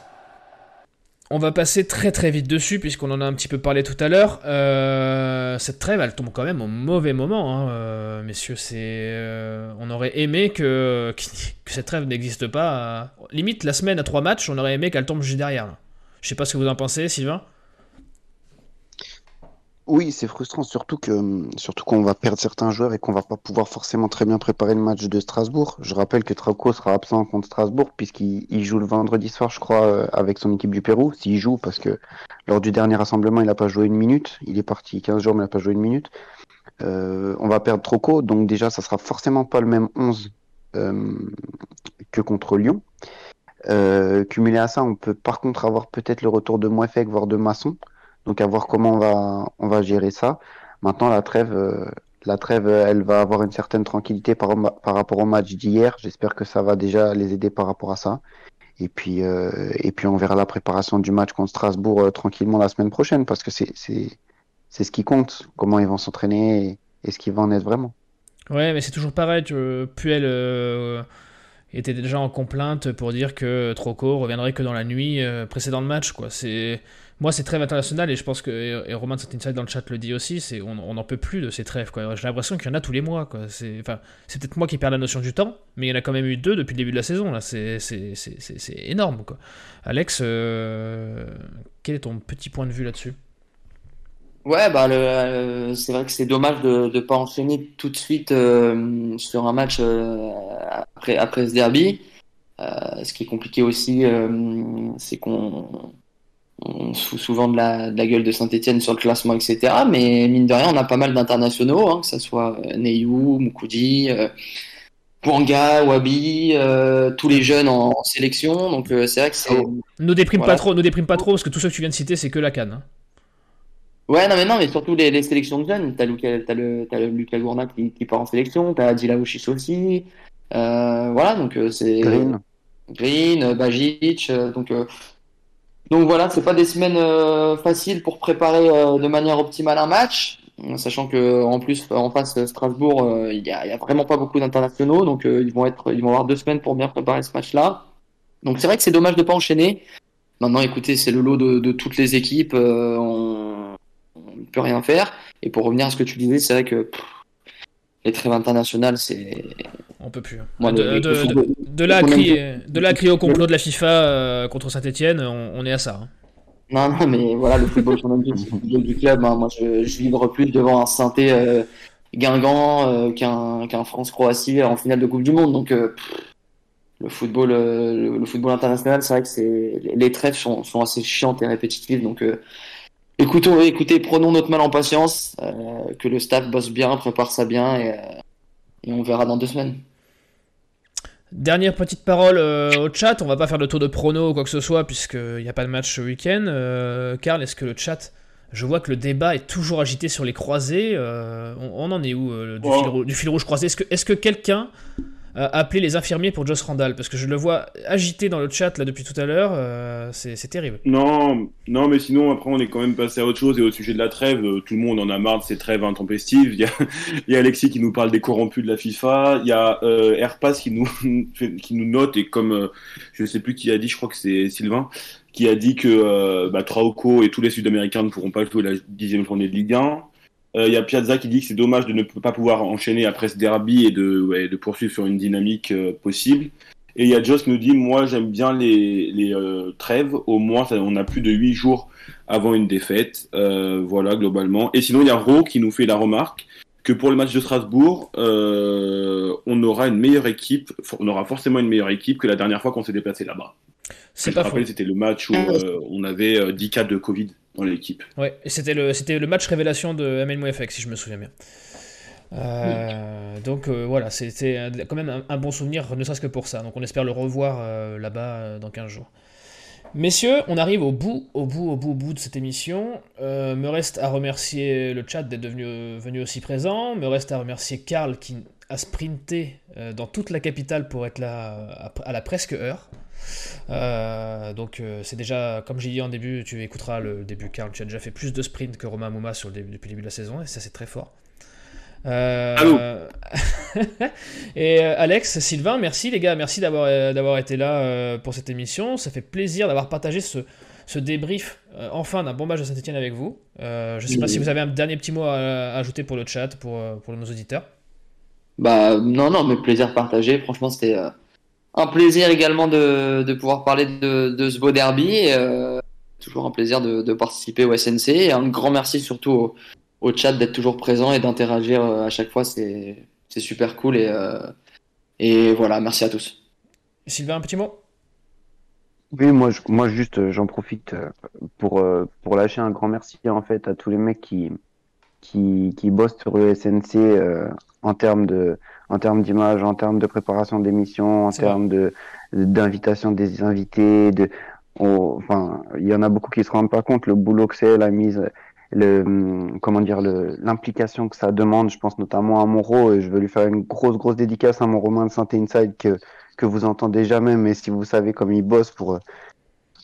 On va passer très très vite dessus puisqu'on en a un petit peu parlé tout à l'heure. Euh, cette trêve, elle tombe quand même au mauvais moment, hein, euh, messieurs. Euh, on aurait aimé *laughs* que, cette trêve n'existe pas. limite, la semaine à trois matchs, on aurait aimé qu'elle tombe juste derrière. Je sais pas ce que vous en pensez, Sylvain. Oui, c'est frustrant, surtout que surtout qu'on va perdre certains joueurs et qu'on va pas pouvoir forcément très bien préparer le match de Strasbourg. Je rappelle que Trauco sera absent contre Strasbourg puisqu'il joue le vendredi soir, je crois, euh, avec son équipe du Pérou. S'il joue, parce que lors du dernier rassemblement, il n'a pas joué une minute. Il est parti 15 jours, mais il n'a pas joué une minute. Euh, on va perdre Trauco, donc déjà, ça sera forcément pas le même 11 euh, que contre Lyon. cumulé à ça, on peut par contre avoir peut-être le retour de Mouefek, voire de Masson. Donc à voir comment on va, on va gérer ça. Maintenant, la trêve, euh, la trêve, elle va avoir une certaine tranquillité par, par rapport au match d'hier. J'espère que ça va déjà les aider par rapport à ça. Et puis, euh, et puis on verra la préparation du match contre Strasbourg euh, tranquillement la semaine prochaine parce que c'est, ce qui compte, comment ils vont s'entraîner et, ce qui va en être vraiment. Ouais, mais c'est toujours pareil. Tu, Puel était déjà en complainte pour dire que Troco reviendrait que dans la nuit précédent le match. Quoi. C'est moi, c'est trêve international et je pense que et Roman Inside dans le chat le dit aussi, c'est on n'en peut plus de ces trêves. J'ai l'impression qu'il y en a tous les mois. C'est peut-être moi qui perds la notion du temps, mais il y en a quand même eu deux depuis le début de la saison. C'est énorme. Quoi. Alex, euh, quel est ton petit point de vue là-dessus? Ouais, bah euh, c'est vrai que c'est dommage de ne pas enchaîner tout de suite euh, sur un match après, après ce derby. ce qui est compliqué aussi, c'est qu'on on se fout souvent de la, gueule de Saint-Etienne sur le classement, etc. Mais mine de rien, on a pas mal d'internationaux, hein, que ce soit euh, Neyou, Moukoudi, euh, Wabi, euh, tous les jeunes en, sélection. Donc euh, c'est vrai que c'est. Nous déprime pas trop, nous déprime pas trop, parce que tous ceux que tu viens de citer, c'est que la canne. Hein. Ouais, non, mais non, mais surtout les, sélections de jeunes. T'as, le, as le Lucas Gourna qui, part en sélection, t'as Adila aussi. voilà, donc c'est. Green. Green, Bajic, donc donc voilà, c'est pas des semaines euh, faciles pour préparer euh, de manière optimale un match, sachant que en plus en face Strasbourg, euh, il y, a, vraiment pas beaucoup d'internationaux, donc ils vont être, ils vont avoir deux semaines pour bien préparer ce match-là. Donc c'est vrai que c'est dommage de pas enchaîner. Maintenant, écoutez, c'est le lot de, toutes les équipes, on ne peut rien faire. Et pour revenir à ce que tu disais, c'est vrai que les trêves internationales, c'est. On peut plus. Hein. de, de, là à crier, de au complot de la FIFA euh, contre Saint-Etienne, on, est à ça. Hein. Non, non, mais voilà, le football, du club. Hein. Moi, je, je vivre plus devant un Saint-Etienne euh, Guingamp euh, qu'un France-Croatie en finale de Coupe du Monde. Donc, le football, le, football international, c'est vrai que les trêves sont, sont, assez chiantes et répétitives. Donc, Écoutons, écoutez, prenons notre mal en patience, euh, que le staff bosse bien, prépare ça bien et, euh, et, on verra dans deux semaines. Dernière petite parole euh, au chat, on va pas faire de tour de prono ou quoi que ce soit puisqu'il n'y a pas de match ce week-end. Karl, est-ce que le chat, je vois que le débat est toujours agité sur les croisés, on, en est où du, fil, du, fil, rouge croisé? Est-ce que, est -ce que quelqu'un euh, appeler les infirmiers pour Joss Randall parce que je le vois agité dans le chat là depuis tout à l'heure. Euh, c'est terrible. Non, non, mais sinon après on est quand même passé à autre chose et au sujet de la trêve, euh, tout le monde en a marre de ces trêves intempestives. Il y a, *laughs* Alexis qui nous parle des corrompus de la FIFA. Il y a euh, Airpass qui nous *laughs* qui nous note et comme je sais plus qui a dit, je crois que c'est Sylvain qui a dit que bah, Trauco et tous les Sud-Américains ne pourront pas jouer la dixième journée de Ligue 1. Il euh, y a Piazza qui dit que c'est dommage de ne pas pouvoir enchaîner après ce derby et de, ouais, de poursuivre sur une dynamique euh, possible. Et il y a Joss qui nous dit, moi j'aime bien les, les euh, trêves, au moins ça, on a plus de 8 jours avant une défaite, voilà globalement. Et sinon il y a Ro qui nous fait la remarque que pour le match de Strasbourg, on aura une meilleure équipe, on aura forcément une meilleure équipe que la dernière fois qu'on s'est déplacé là-bas. C'est pas rappelle, c'était le match où ah, on avait 10 cas de Covid dans l'équipe. Ouais, et c'était le, c'était le match révélation de MLMOFX, si je me souviens bien. Euh, donc euh, voilà, c'était quand même un, bon souvenir, ne serait-ce que pour ça. Donc on espère le revoir euh, là-bas dans 15 jours. Messieurs, on arrive au bout, au bout, au bout, au bout de cette émission. me reste à remercier le chat d'être devenu, venu aussi présent. Me reste à remercier Karl qui a sprinté dans toute la capitale pour être là à, à la presque heure. Euh, donc euh, c'est déjà, comme j'ai dit en début, tu écouteras le début, Karl. Tu as déjà fait plus de sprints que Romain Mouma sur le début, depuis le début de la saison, et ça c'est très fort. Euh, *laughs* et Alex, Sylvain, merci les gars, merci d'avoir d'avoir été là pour cette émission. Ça fait plaisir d'avoir partagé ce, ce débrief enfin d'un bon match de Saint-Etienne avec vous. je ne sais pas si vous avez un dernier petit mot à, ajouter pour le chat, pour, pour nos auditeurs. Bah non, non, mais plaisir partagé. Franchement, c'était un plaisir également de, de pouvoir parler de, de ce beau derby. Euh, toujours un plaisir de, de, participer au SNC. Et un grand merci surtout au, au chat d'être toujours présent et d'interagir euh, à chaque fois. C'est super cool. Et, euh, et voilà, merci à tous. Sylvain, un petit mot? Oui, moi, je, moi juste, j'en profite pour, pour lâcher un grand merci en fait à tous les mecs qui, qui, qui bossent sur le SNC en termes de, en termes d'image, en termes de préparation d'émissions, en termes de d'invitation des invités, de enfin, il y en a beaucoup qui se rendent pas compte le boulot que c'est, la mise, le comment dire, l'implication que ça demande. Je pense notamment à Moreau et je veux lui faire une grosse grosse dédicace à mon Romain de Santé Inside que que vous entendez jamais, mais si vous savez comme il bosse pour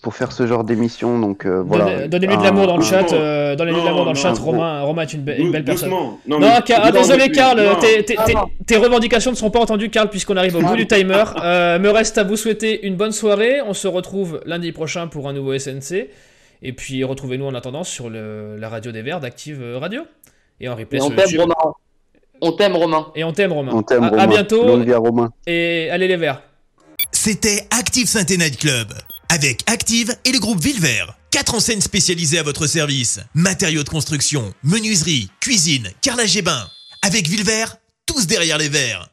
pour faire ce genre d'émission. Donc euh, voilà. Donnez-lui de l'amour dans le chat. Euh, donnez-lui de l'amour dans le chat. Romain, Romain est une, belle personne. Non, ah, désolé, Karl. Tes, revendications ne seront pas entendues, Karl, puisqu'on arrive au bout du timer. Euh, me reste à vous souhaiter une bonne soirée. On se retrouve lundi prochain pour un nouveau SNC. Et puis retrouvez-nous en attendant sur le, la radio des Verts d'Active Radio. Et en replay on t'aime, Romain. On t'aime, Romain. Et on t'aime, Romain. On t'aime, Romain. À, bientôt. Romain. Et allez les Verts. C'était Active saint Night Club. Avec Active et le groupe Villevert. Quatre enseignes spécialisées à votre service. Matériaux de construction, menuiserie, cuisine, carrelage et bain. Avec Villevert, tous derrière les verres.